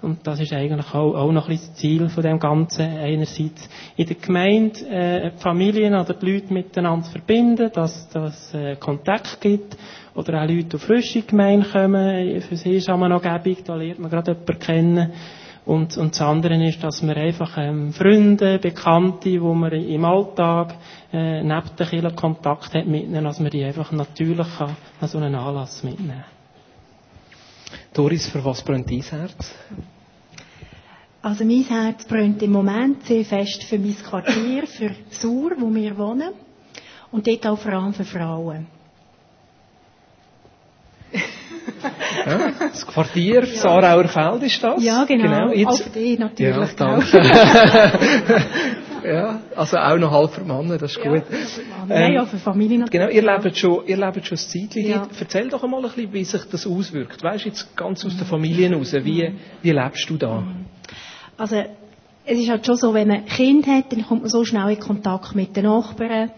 Und das ist eigentlich auch, auch noch ein bisschen das Ziel von dem Ganzen. Einerseits in der Gemeinde äh, die Familien oder die Leute miteinander verbinden, dass es äh, Kontakt gibt oder auch Leute, die frisch in die Gemeinde kommen, für sie ist auch noch Gebung, da lernt man gerade jemanden kennen. Und, und das andere ist, dass man einfach ähm, Freunde, Bekannte, wo man im Alltag äh, neben der Kirche Kontakt hat mitnehmen, dass man die einfach natürlich kann, an so einen Anlass mitnehmen Doris, für was brennt dein Herz? Also mein Herz brennt im Moment sehr fest für mein Quartier, für Sur, wo wir wohnen. Und dort auch vor allem für Frauen. Ja, das Quartier ja. Sarauer Feld ist das. Ja, genau. genau. Jetzt, Auf die natürlich. Ja, ja, also auch noch halb für Männer, das ist ja, gut. Ähm, ja, für Familie natürlich. Genau, ihr lebt schon, ihr lebt schon ein Zeitchen ja. Erzähl doch einmal ein bisschen, wie sich das auswirkt. Weißt du, jetzt ganz aus der Familie raus, wie, wie lebst du da? Also, es ist halt schon so, wenn man ein Kind hat, dann kommt man so schnell in Kontakt mit den Nachbarn,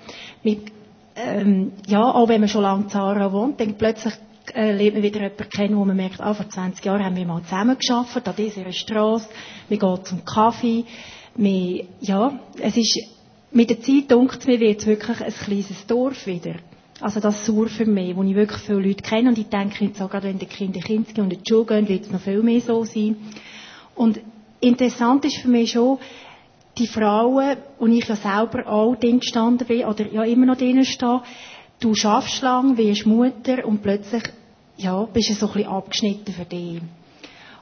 mit, ähm, ja, auch wenn man schon lange in Zara wohnt, dann plötzlich äh, lernt man wieder jemanden kennen, wo man merkt, ah, vor 20 Jahren haben wir mal zusammen geschafft an dieser Straße, wir gehen zum Kaffee, wir, ja, es ist, mit der Zeit dunkt mir wird es wirklich ein kleines Dorf wieder. Also das Sur für mich, wo ich wirklich viele Leute kenne und ich denke jetzt auch gerade, wenn die Kinder gehen und in die Schule gehen, wird es noch viel mehr so sein. Und interessant ist für mich schon, die Frauen, und ich ja selber auch drin gestanden bin, oder ja immer noch drinnen stehe, du schaffst lang, wirst Mutter und plötzlich, ja, bist du so ein bisschen abgeschnitten für dich.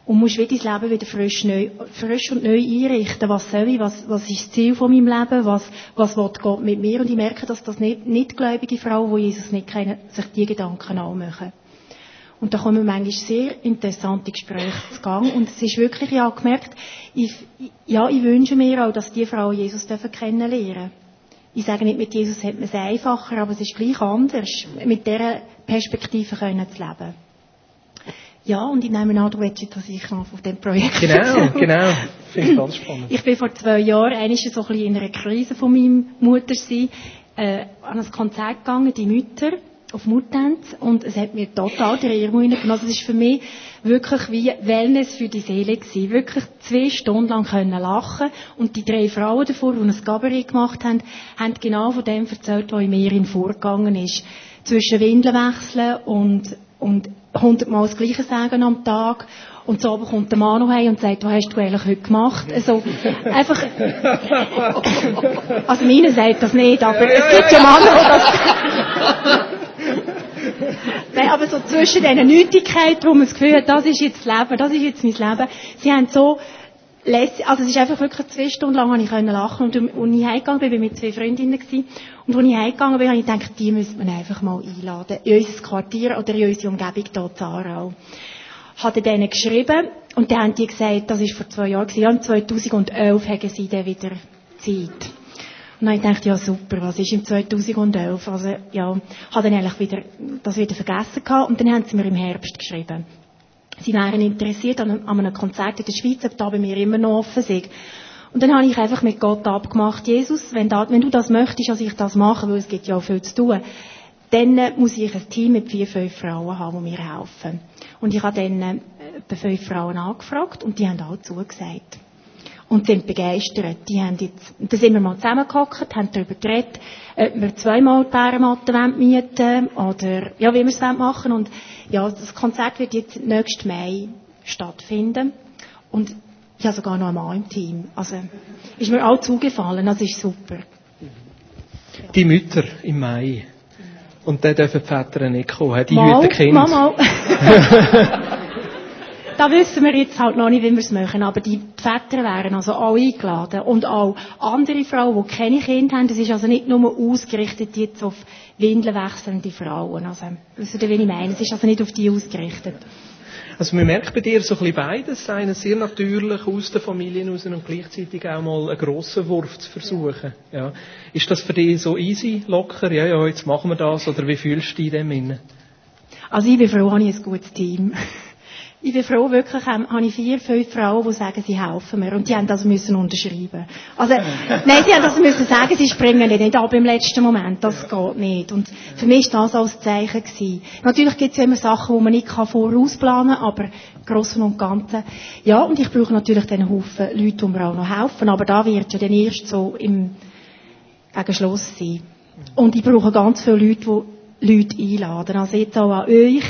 Und musst wieder dein Leben wieder frisch, neu, frisch und neu einrichten. Was soll ich? Was, was ist das Ziel von meinem Leben? Was, was will Gott mit mir? Und ich merke, dass das nicht, nicht gläubige Frauen, die Jesus nicht kennen, sich die Gedanken auch machen. Und da kommen manchmal sehr interessante Gespräche zu Gang. Und es ist wirklich, ja, gemerkt, ich, ja, ich wünsche mir auch, dass die Frauen Jesus dürfen kennenlernen. Ich sage nicht, mit Jesus hat man es einfacher, aber es ist gleich anders, mit dieser Perspektive können zu leben. Ja, und ich nehme an, du willst, dass ich noch auf dem Projekt Genau, genau. Finde ich ganz spannend. Ich bin vor zwei Jahren einmal so ein bisschen in einer Krise von meinem Muttersein äh, an ein Konzert gegangen, die Mütter auf Muttanz und es hat mir total den Irrmut hineingenommen. Also es ist für mich wirklich wie Wellness für die Seele gewesen. Wirklich zwei Stunden lang können lachen und die drei Frauen davor, die ein Gabaret gemacht haben, haben genau von dem erzählt, was in mir vorgegangen ist. Zwischen Windeln wechseln und, und hundertmal das Gleiche sagen am Tag und so kommt der Mann noch heim und sagt, was hast du eigentlich heute gemacht? Also, einfach, also meine sagt das nicht, aber es gibt ja Männer, die das, Nein, aber so zwischen diesen Nötigkeiten, wo man das Gefühl hat, das ist jetzt das Leben, das ist jetzt mein Leben. Sie haben so lässig, also es ist einfach wirklich zwei Stunden lang habe ich lachen und als ich heimgegangen bin, bin ich mit zwei Freundinnen gewesen, und als ich heimgegangen bin, habe ich gedacht, die müsste man einfach mal einladen, in unser Quartier oder in unsere Umgebung hier in Aarau. Hatte denen geschrieben und dann haben die gesagt, das ist vor zwei Jahren gewesen, ja, und 2011 haben sie dann wieder Zeit. Und dann habe ich gedacht, ja super, was ist im 2011? Also, ja, habe dann eigentlich wieder, das wieder vergessen gehabt. Und dann haben sie mir im Herbst geschrieben. Sie wären interessiert an einem, an einem Konzert in der Schweiz, ob da bei mir immer noch offen ist. Und dann habe ich einfach mit Gott abgemacht, Jesus, wenn, da, wenn du das möchtest, dass ich das mache, weil es gibt ja auch viel zu tun, dann muss ich ein Team mit vier, fünf Frauen haben, die mir helfen. Und ich habe dann äh, etwa fünf Frauen angefragt und die haben alle zugesagt und sind begeistert. Die haben jetzt, da sind wir mal zusammengehockt, haben darüber geredet, ob wir zweimal die Bärenmatten mieten oder, ja, wie wir es machen Und, ja, das Konzert wird jetzt nächsten Mai stattfinden. Und ich habe sogar noch einen Mann im Team. Also, ist mir auch zugefallen, das ist super. Die Mütter im Mai. Und dann dürfen die Väter nicht kommen. Die Mal, hüten Kind. mal, mal. da wissen wir jetzt halt noch nicht, wie wir es machen, aber die Väter wären also alle eingeladen. Und auch andere Frauen, die keine Kinder haben. Das ist also nicht nur ausgerichtet jetzt auf Windeln wechselnde Frauen. Also, wisst ihr, wie ich meine? Es ist also nicht auf die ausgerichtet. Also man merkt bei dir so ein bisschen beides, einen sehr natürlich aus der Familie raus und gleichzeitig auch mal einen grossen Wurf zu versuchen. Ja. Ist das für dich so easy, locker? Ja, ja, jetzt machen wir das. Oder wie fühlst du dich in dem inne? Also ich bin froh, habe ich ein gutes Team. Ich bin froh, wirklich ähm, habe ich vier, fünf Frauen, die sagen, sie helfen mir. Und die haben das müssen unterschreiben. Also, nein, sie haben das müssen sagen, sie springen nicht ab im letzten Moment. Das geht nicht. Und für mich ist das als Zeichen gewesen. Natürlich gibt es immer Sachen, die man nicht vorausplanen kann, aber Großen und Ganzen. Ja, und ich brauche natürlich den Haufen Leute, die mir auch noch helfen. Aber da wird ja dann erst so im, gegen Schluss sein. Und ich brauche ganz viele Leute, die Leute einladen. Also jetzt auch an euch.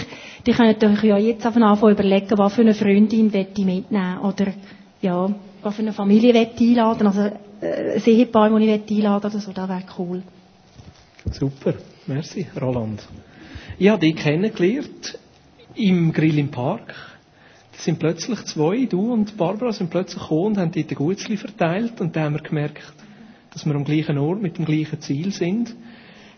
Die könnt euch ja jetzt anfangen überlegen, was für eine Freundin ich mitnehmen Oder, ja, was für eine Familie ich einladen Also, äh, ein Ehepaar, das ich einladen oder so, das wäre cool. Super. Merci, Roland. Ich habe dich kennengelernt im Grill im Park. Da sind plötzlich zwei, du und Barbara, sind plötzlich gekommen und haben dort Gutzli verteilt. Und dann haben wir gemerkt, dass wir am gleichen Ort mit dem gleichen Ziel sind.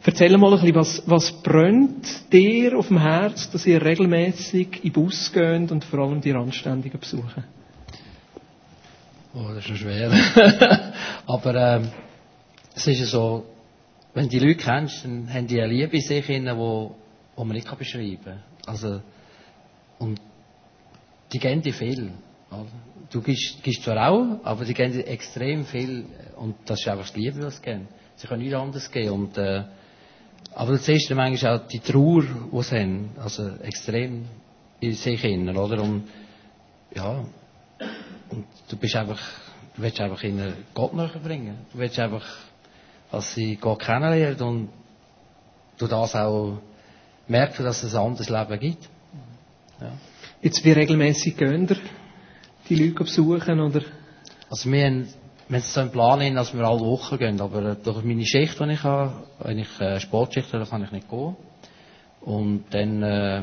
Erzähl mal ein bisschen, was, was brennt dir auf dem Herz, dass ihr regelmäßig in den Bus geht und vor allem die Randständigen besuchen? Oh, das ist schon schwer. Aber ähm, es ist ja so, wenn die Leute kennst, dann haben die eine Liebe in sich, die wo, wo man nicht beschreiben kann. Also, und die geben dir viel. Du gibst, gibst zwar auch, aber die geben dir extrem viel. Und das ist einfach die Liebe, was sie geben. Sie können nichts anderes geben. Und, äh, aber du siehst dann manchmal auch die Trauer, die sie haben. Also extrem in sich hinein, oder? Und, ja. Und du bist einfach, du willst einfach ihnen Gott bringen. Du willst einfach, dass sie Gott kennenlernen und durch das auch merken, dass es ein anderes Leben gibt. Ja. Jetzt, wie regelmäßig gehen die Leute besuchen, oder? Also wir haben, wir haben so einen Plan, hin, dass wir alle Wochen gehen, aber durch meine Schicht, die ich habe, wenn ich äh, Sportschicht habe, kann ich nicht gehen. Und dann, äh,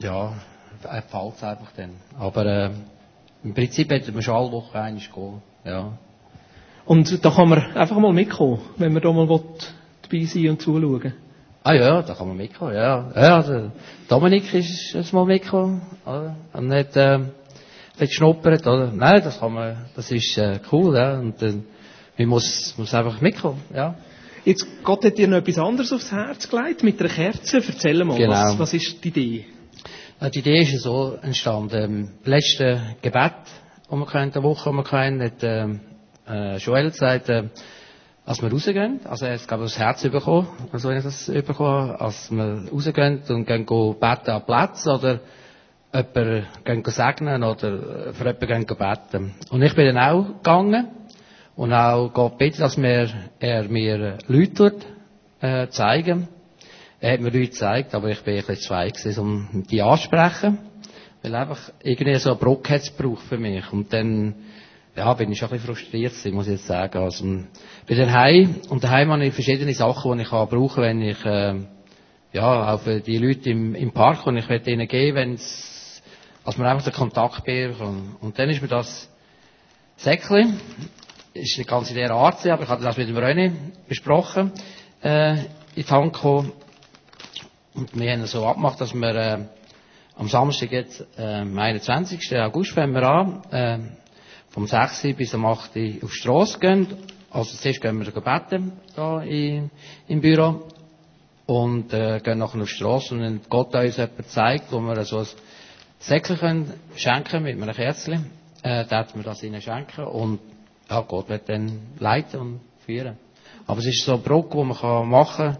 ja, fällt es einfach dann. Aber äh, im Prinzip hätten wir schon alle Wochen einmal gehen, ja. Und da kann man einfach mal mitkommen, wenn man da mal will, dabei sein und zuschauen. Ah ja, da kann man mitkommen, ja. Ja, der Dominik ist jetzt mal mitgekommen? Und hat, äh, hat geschnuppert, oder? Nein, das kann man, das ist äh, cool, ja. Und äh, man muss, muss einfach mitkommen, ja. Jetzt, Gott hat dir noch etwas anderes aufs Herz gelegt, mit einer Kerze. Erzähl mal, Genau. was, was ist die Idee? Ja, Die Idee ist ja so entstanden. Im letzten Gebet, das wir hatten, der Woche, die wir hatten, hat ähm, äh, Joel gesagt, äh, als wir rausgehen, also er hat, glaube ich, das Herz bekommen, also ich das bekommen, als wir rausgehen und gehen go beten an Platz oder jemanden segnen oder für jemanden beten. Und ich bin dann auch gegangen und auch Gott bitten, dass mir, er mir Leute tut, äh, zeigen. Er hat mir Leute gezeigt, aber ich bin ein bisschen zu weit gewesen, um die anzusprechen. Weil einfach irgendwie so eine Brücke hat für mich. Und dann, ja, bin ich schon ein bisschen frustriert gewesen, muss ich jetzt sagen. Also, bin dann heim, und daheim habe ich verschiedene Sachen, die ich kann brauchen wenn ich, äh, ja, auch für die Leute im, im Park, und ich werde ihnen geben, wenn als man einfach den Kontakt bekommt. Und dann ist mir das Säckli, ist nicht ganz in der Art, aber ich hatte das mit dem René besprochen, äh, in die Hand gekommen. Und wir haben so abgemacht, dass wir äh, am Samstag jetzt, äh, am 21. August fangen wir an, äh, vom 6. bis am 8. auf die Strasse gehen. Also zuerst gehen wir beten, da im, im Büro. Und äh, gehen nachher auf die Strasse und wenn Gott uns etwas zeigt, wo wir so ein Säckchen können schenken mit einem Kerzchen, äh, dann wir das ihnen schenken und ja, Gott wird dann leiten und führen. Aber es ist so eine Brücke, die man kann machen kann,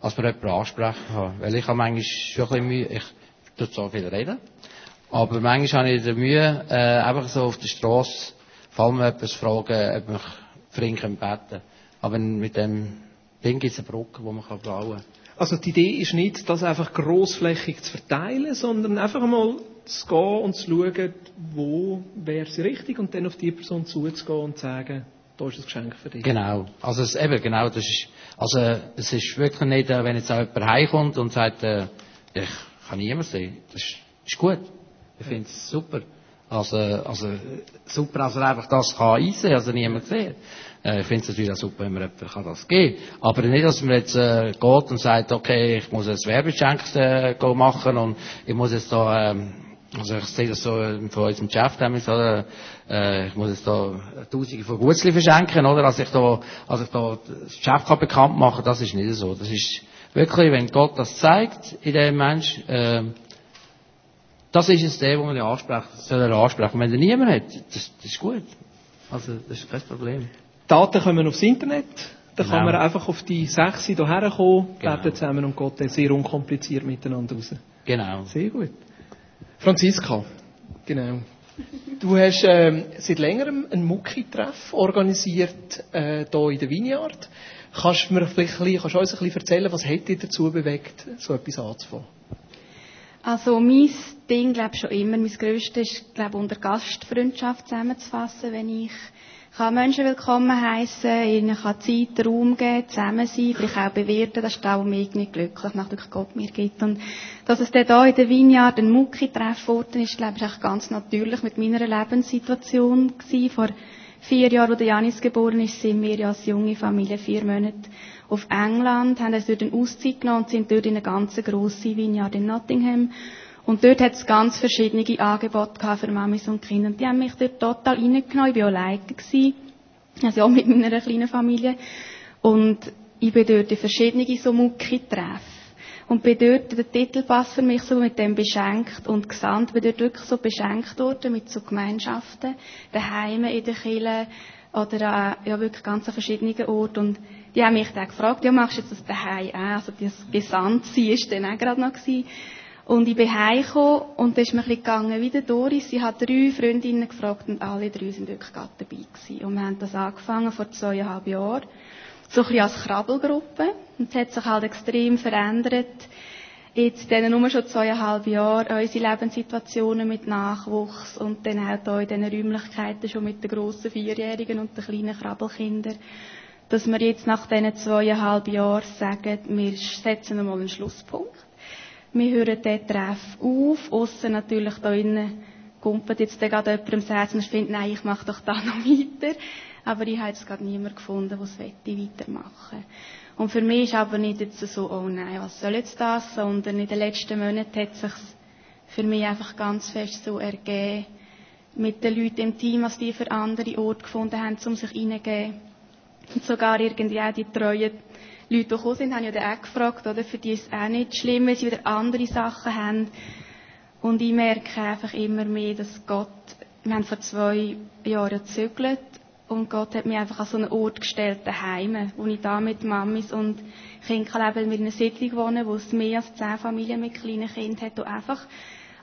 als man jemanden ansprechen kann. Weil ich habe manchmal schon ein bisschen Mühe, ich tue so viel reden, aber manchmal habe ich die Mühe, äh, einfach so auf der Strasse, vor allem etwas fragen, ob mich ihn beten können. Aber mit dem Ding gibt es eine Brücke, die man kann bauen kann. Also die Idee ist nicht, das einfach grossflächig zu verteilen, sondern einfach mal zu gehen und zu schauen, wo wäre es richtig und dann auf die Person zuzugehen und zu sagen, da ist ein Geschenk für dich. Genau. Also es, eben, genau, das ist, also es ist wirklich nicht, äh, wenn jetzt auch jemand heimkommt und sagt, äh, ich kann niemand sehen, das ist, ist gut. Ich finde es super. Also, also, super, also einfach das kann einsehen, also niemand sieht. Äh, ich finde es natürlich auch super, wenn man jemand kann das geben Aber nicht, dass man jetzt äh, geht und sagt, okay, ich muss ein Werbegeschenk äh, machen und ich muss jetzt da, ähm, also ich sehe das so äh, von unserem Chef damals, oder, äh, ich muss jetzt da Tausende von Gutzli verschenken, oder, als ich da, als ich da das Geschäft kann bekannt machen, das ist nicht so. Das ist wirklich, wenn Gott das zeigt in dem Mensch, äh, das ist es der, wo man anspricht, soll ansprechen. Wenn er niemand hat, das, das ist gut. Also, das ist kein Problem. Daten kommen aufs Internet, da kann Genau. man einfach auf die sechs hierher kommen, Genau. beten zusammen und Gott sehr unkompliziert miteinander raus. Genau. Sehr gut. Franziska, genau. Du hast ähm, seit längerem einen Mucki-Treff organisiert äh, hier in der Vineyard. Kannst du mir vielleicht ein bisschen, kannst du uns ein bisschen erzählen, was hat dich dazu bewegt, so etwas anzufangen? Also mein Ding, glaube schon immer, mein Grösstes ist, glaube unter Gastfreundschaft zusammenzufassen, wenn ich kann Menschen willkommen heißen, ihnen kann Zeit, Raum geben, zusammen sein, vielleicht auch bewirten, das ist das, was mich irgendwie glücklich macht, durch Gott mir gibt. Und dass es dann hier in der Vineyard ein Mucki-Treff geworden ist, glaube ich, auch ganz natürlich mit meiner Lebenssituation gewesen. Vor vier Jahren, als Janis geboren ist, sind wir ja als junge Familie vier Monate auf England, haben uns dort eine Auszeit genommen und sind dort in eine ganz grosse Vineyard in Nottingham. Und dort hat es ganz verschiedene Angebote für Mamis und Kinder. Und die haben mich dort total reingenommen. Ich war alleine. gewesen. Also auch mit meiner kleinen Familie. Und ich bin dort in verschiedene so Mucki-Treff. Und bin dort, der Titel passt für mich so mit dem beschenkt und gesandt, bin dort wirklich so beschenkt worden mit so Gemeinschaften, daheim in der Kirche oder an, ja, wirklich ganz an verschiedenen Orten. Und die haben mich dann gefragt, ja, machst du jetzt das daheim auch? Also das Gesandtsein ist dann auch gerade noch gewesen. Und ich bin heimgekommen und dann ist mir ein bisschen gegangen wie der Doris. Sie hat drei Freundinnen gefragt und alle drei sind wirklich gerade dabei gewesen. Und wir haben das angefangen vor zweieinhalb Jahren. so ein bisschen als Krabbelgruppe. Und es hat sich halt extrem verändert. Jetzt in diesen nur schon zweieinhalb Jahren unsere Lebenssituationen mit Nachwuchs und dann auch in diesen Räumlichkeiten schon mit den grossen Vierjährigen und den kleinen Krabbelkindern, dass wir jetzt nach diesen zweieinhalb Jahren sagen, wir setzen einmal einen Schlusspunkt. Wir hören den Treff auf, aussen natürlich da innen kumpelt jetzt gerade jemand am Herz und findet, nein, ich mache doch da noch weiter. Aber ich habe jetzt gerade niemanden gefunden, der es weitermachen Und für mich ist aber nicht jetzt so, oh nein, was soll jetzt das? Sondern in den letzten Monaten hat es sich für mich einfach ganz fest so ergeben, mit den Leuten im Team, was die für andere Orte gefunden haben, um sich reingeben. Und sogar irgendwie auch die treuen Leute, die gekommen sind, haben ja auch gefragt, oder? Für die ist es auch nicht schlimm, wenn sie wieder andere Sachen haben. Und ich merke einfach immer mehr, dass Gott, wir haben vor zwei Jahren gezögert und Gott hat mich einfach an so einen Ort gestellt, daheim, wo ich da mit Mamis und Kindern lebe, weil in einer Siedlung wohnen, wo es mehr als zehn Familien mit kleinen Kindern hat und einfach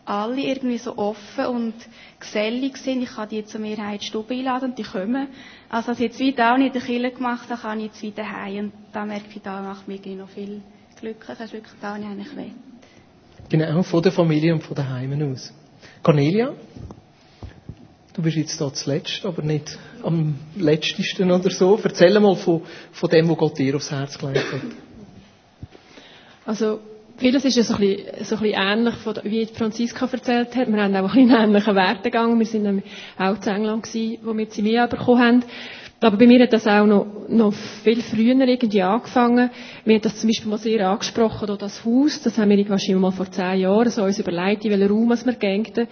alle irgendwie so offen und gesellig sind. Ich kann die zur Mehrheit Stube einladen und die kommen. Also, als ich jetzt wieder auch nicht in der Kirche gemacht habe, kann ich jetzt wieder heim. Und da merke ich, da macht mich noch viel glücklicher. Das ist wirklich da, ich eigentlich will. Genau, von der Familie und von den Heimen aus. Cornelia? Du bist jetzt da zuletzt, aber nicht am letztesten oder so. Erzähl mal von, von dem, was Gott dir aufs Herz gelegt hat. Also, vieles ist ja so ein bisschen, so ein bisschen ähnlich, wie Franziska erzählt hat. Wir haben auch einen ähnlichen Werdegang. Wir sind auch in England gewesen, wo wir Zimea bekommen haben. Aber bei mir hat das auch noch, noch viel früher irgendwie angefangen. Mir hat das zum Beispiel mal sehr angesprochen, oder das Haus. Das haben wir wahrscheinlich mal vor zehn Jahren so uns überlegt, in welchen Raum wir gehen.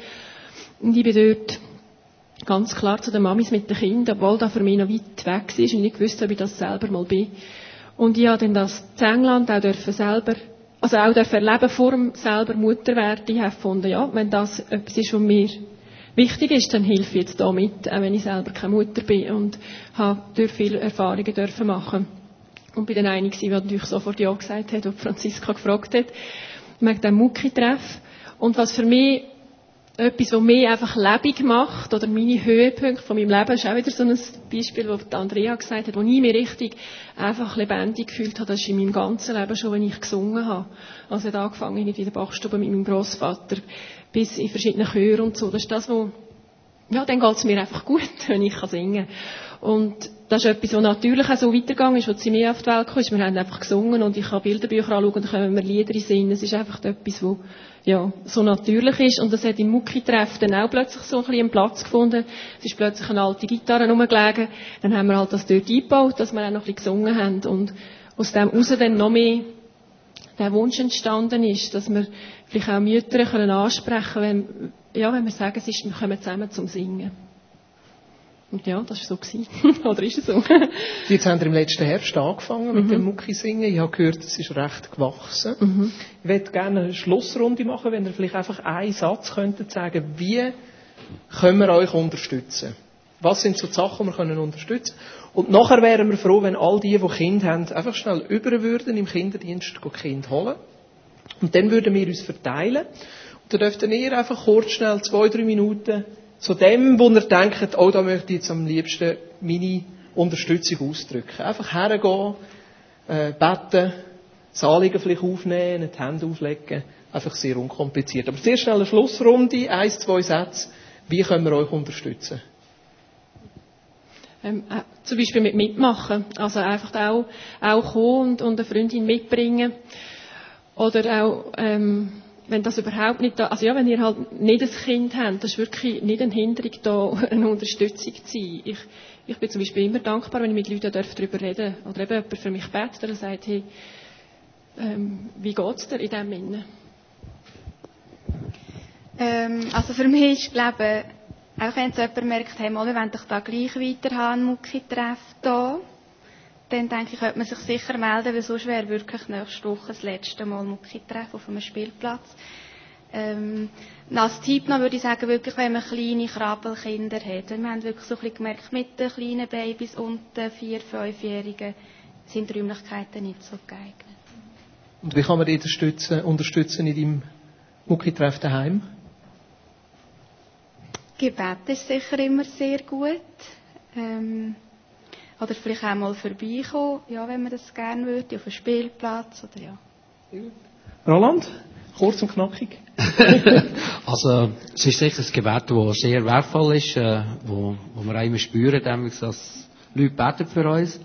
Und ich bin dort ganz klar zu den Mamis mit den Kindern, obwohl das für mich noch weit weg war und ich nicht wusste, ob ich das selber mal bin. Und ich habe dann das in England auch selber, also auch dürfen erleben, vor dem selber Mutter werden. Ich habe gefunden, ja, wenn das etwas ist, was mir wichtig ist, dann hilfe ich jetzt da mit, auch wenn ich selber keine Mutter bin und habe durch viele Erfahrungen dürfen machen. Und bin dann eine die natürlich sofort Ja gesagt hat, ob Franziska gefragt hat, wegen dem Mucki-Treff. Und was für mich etwas, was mich einfach lebendig macht, oder meine Höhepunkte von meinem Leben, ist auch wieder so ein Beispiel, das Andrea gesagt hat, wo ich mich richtig einfach lebendig gefühlt habe, das ist in meinem ganzen Leben schon, wenn ich gesungen habe. Also hat angefangen in der Bachstube mit meinem Großvater bis in verschiedenen Chören und so. Das ist das, wo, ja, dann geht es mir einfach gut, wenn ich singen kann. Und das ist etwas, was natürlich auch so weitergegangen ist, als sie mir auf die Welt kam. Wir haben einfach gesungen und ich kann Bilderbücher anschauen und dann können wir Lieder singen. Es ist einfach etwas, was ja, so natürlich ist. Und das hat im Mucki-Treff dann auch plötzlich so ein bisschen einen Platz gefunden. Es ist plötzlich eine alte Gitarre rumgelegen. Dann haben wir halt das dort eingebaut, dass wir auch noch ein bisschen gesungen haben. Und aus dem heraus dann noch mehr der Wunsch entstanden ist, dass wir vielleicht auch Mütter können ansprechen können, wenn, ja, wenn wir sagen, es ist, wir kommen zusammen zum Singen. Ja, das war so. Oder ist es so? Jetzt haben wir im letzten Herbst angefangen mit mhm. dem Mucki-Singen. Ich habe gehört, es ist recht gewachsen. Mhm. Ich würde gerne eine Schlussrunde machen, wenn ihr vielleicht einfach einen Satz könntet sagen, wie können wir euch unterstützen? Was sind so die Sachen, die wir können unterstützen Und nachher wären wir froh, wenn all die, die Kinder haben, einfach schnell über würden im Kinderdienst Kind holen. Und dann würden wir uns verteilen. Und dann dürften ihr einfach kurz schnell zwei, drei Minuten zu dem, wo ihr denkt, oh, da möchte ich jetzt am liebsten meine Unterstützung ausdrücken. Einfach hergehen, äh, beten, das Anliegen vielleicht aufnehmen, die Hände auflegen. Einfach sehr unkompliziert. Aber sehr schnell eine Schlussrunde, eins, zwei Sätze. Wie können wir euch unterstützen? Ähm, äh, zum Beispiel mit mitmachen. Also einfach auch, auch kommen und, und eine Freundin mitbringen. Oder auch, ähm, wenn das überhaupt nicht da, also ja, wenn ihr halt nicht ein Kind habt, das ist wirklich nicht eine Hinderung da, eine Unterstützung zu sein. Ich, ich bin zum Beispiel immer dankbar, wenn ich mit Leuten darüber reden darf. Oder eben jemand für mich betet, der sagt, hey, ähm, wie geht's dir in diesem Sinne? Ähm, also für mich ist, glaube auch wenn jetzt jemand merkt, hey, mal, wir wollen da gleich weiter haben, Mucki-Treff da, dann denke ich, könnte man sich sicher melden, weil sonst wäre wirklich nächste Woche das letzte Mal Mucki-Treff auf einem Spielplatz. Ähm, als Tipp noch würde ich sagen, wirklich, wenn man kleine Krabbelkinder hat. Wir haben wirklich so ein bisschen gemerkt, mit den kleinen Babys und den vier-, fünfjährigen sind die Räumlichkeiten nicht so geeignet. Und wie kann man dich unterstützen, unterstützen in deinem Mucki-Treff daheim? Gebet ist sicher immer sehr gut. Ähm, Oder vielleicht auch mal vorbeikommen, ja, wenn man das gerne würde, auf einen Spielplatz oder ja. Roland, kurz und knackig. Also, es ist sicher ein Gebet, das sehr wertvoll ist, äh, wo, wo wir auch immer spüren, dass Leute beten für uns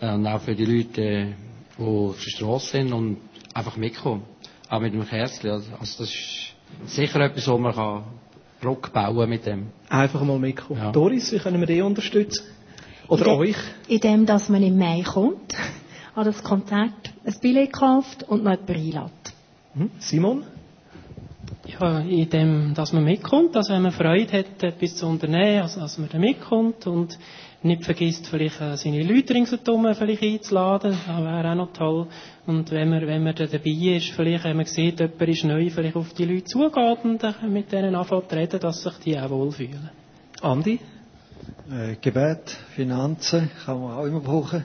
äh, und auch für die Leute, äh, die auf der Straße sind und einfach mitkommen. Auch mit dem Kerzchen. Also, also das ist sicher etwas, wo man kann Brücke bauen mit dem. Einfach mal mitkommen. Ja. Doris, wie können wir dich unterstützen? Oder In de- euch? Indem, dass man im Mai kommt, an das Konzert ein Billett kauft und noch jemanden einlädt. Hm? Simon? Ja, in dem, dass man mitkommt, also wenn man Freude hat, etwas zu unternehmen, also dass man da mitkommt und nicht vergisst, vielleicht äh, seine Leute ringsherum vielleicht einzuladen, das wäre auch noch toll. Und wenn man, wenn man da dabei ist, vielleicht, wenn man sieht, jemand ist neu, vielleicht auf die Leute zugeht und äh, mit denen anfängt zu reden, dass sich die auch wohlfühlen. Andi? Äh, Gebet, Finanzen kann man auch immer brauchen.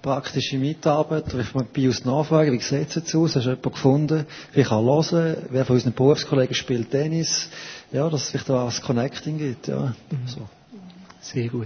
Praktische Mitarbeit, vielleicht mal bei uns nachfragen, wie sieht es jetzt aus, hast du jemanden gefunden, vielleicht auch hören, wer von unseren Berufskollegen spielt Tennis, ja, dass es vielleicht da was Connecting gibt, ja, so. Sehr gut.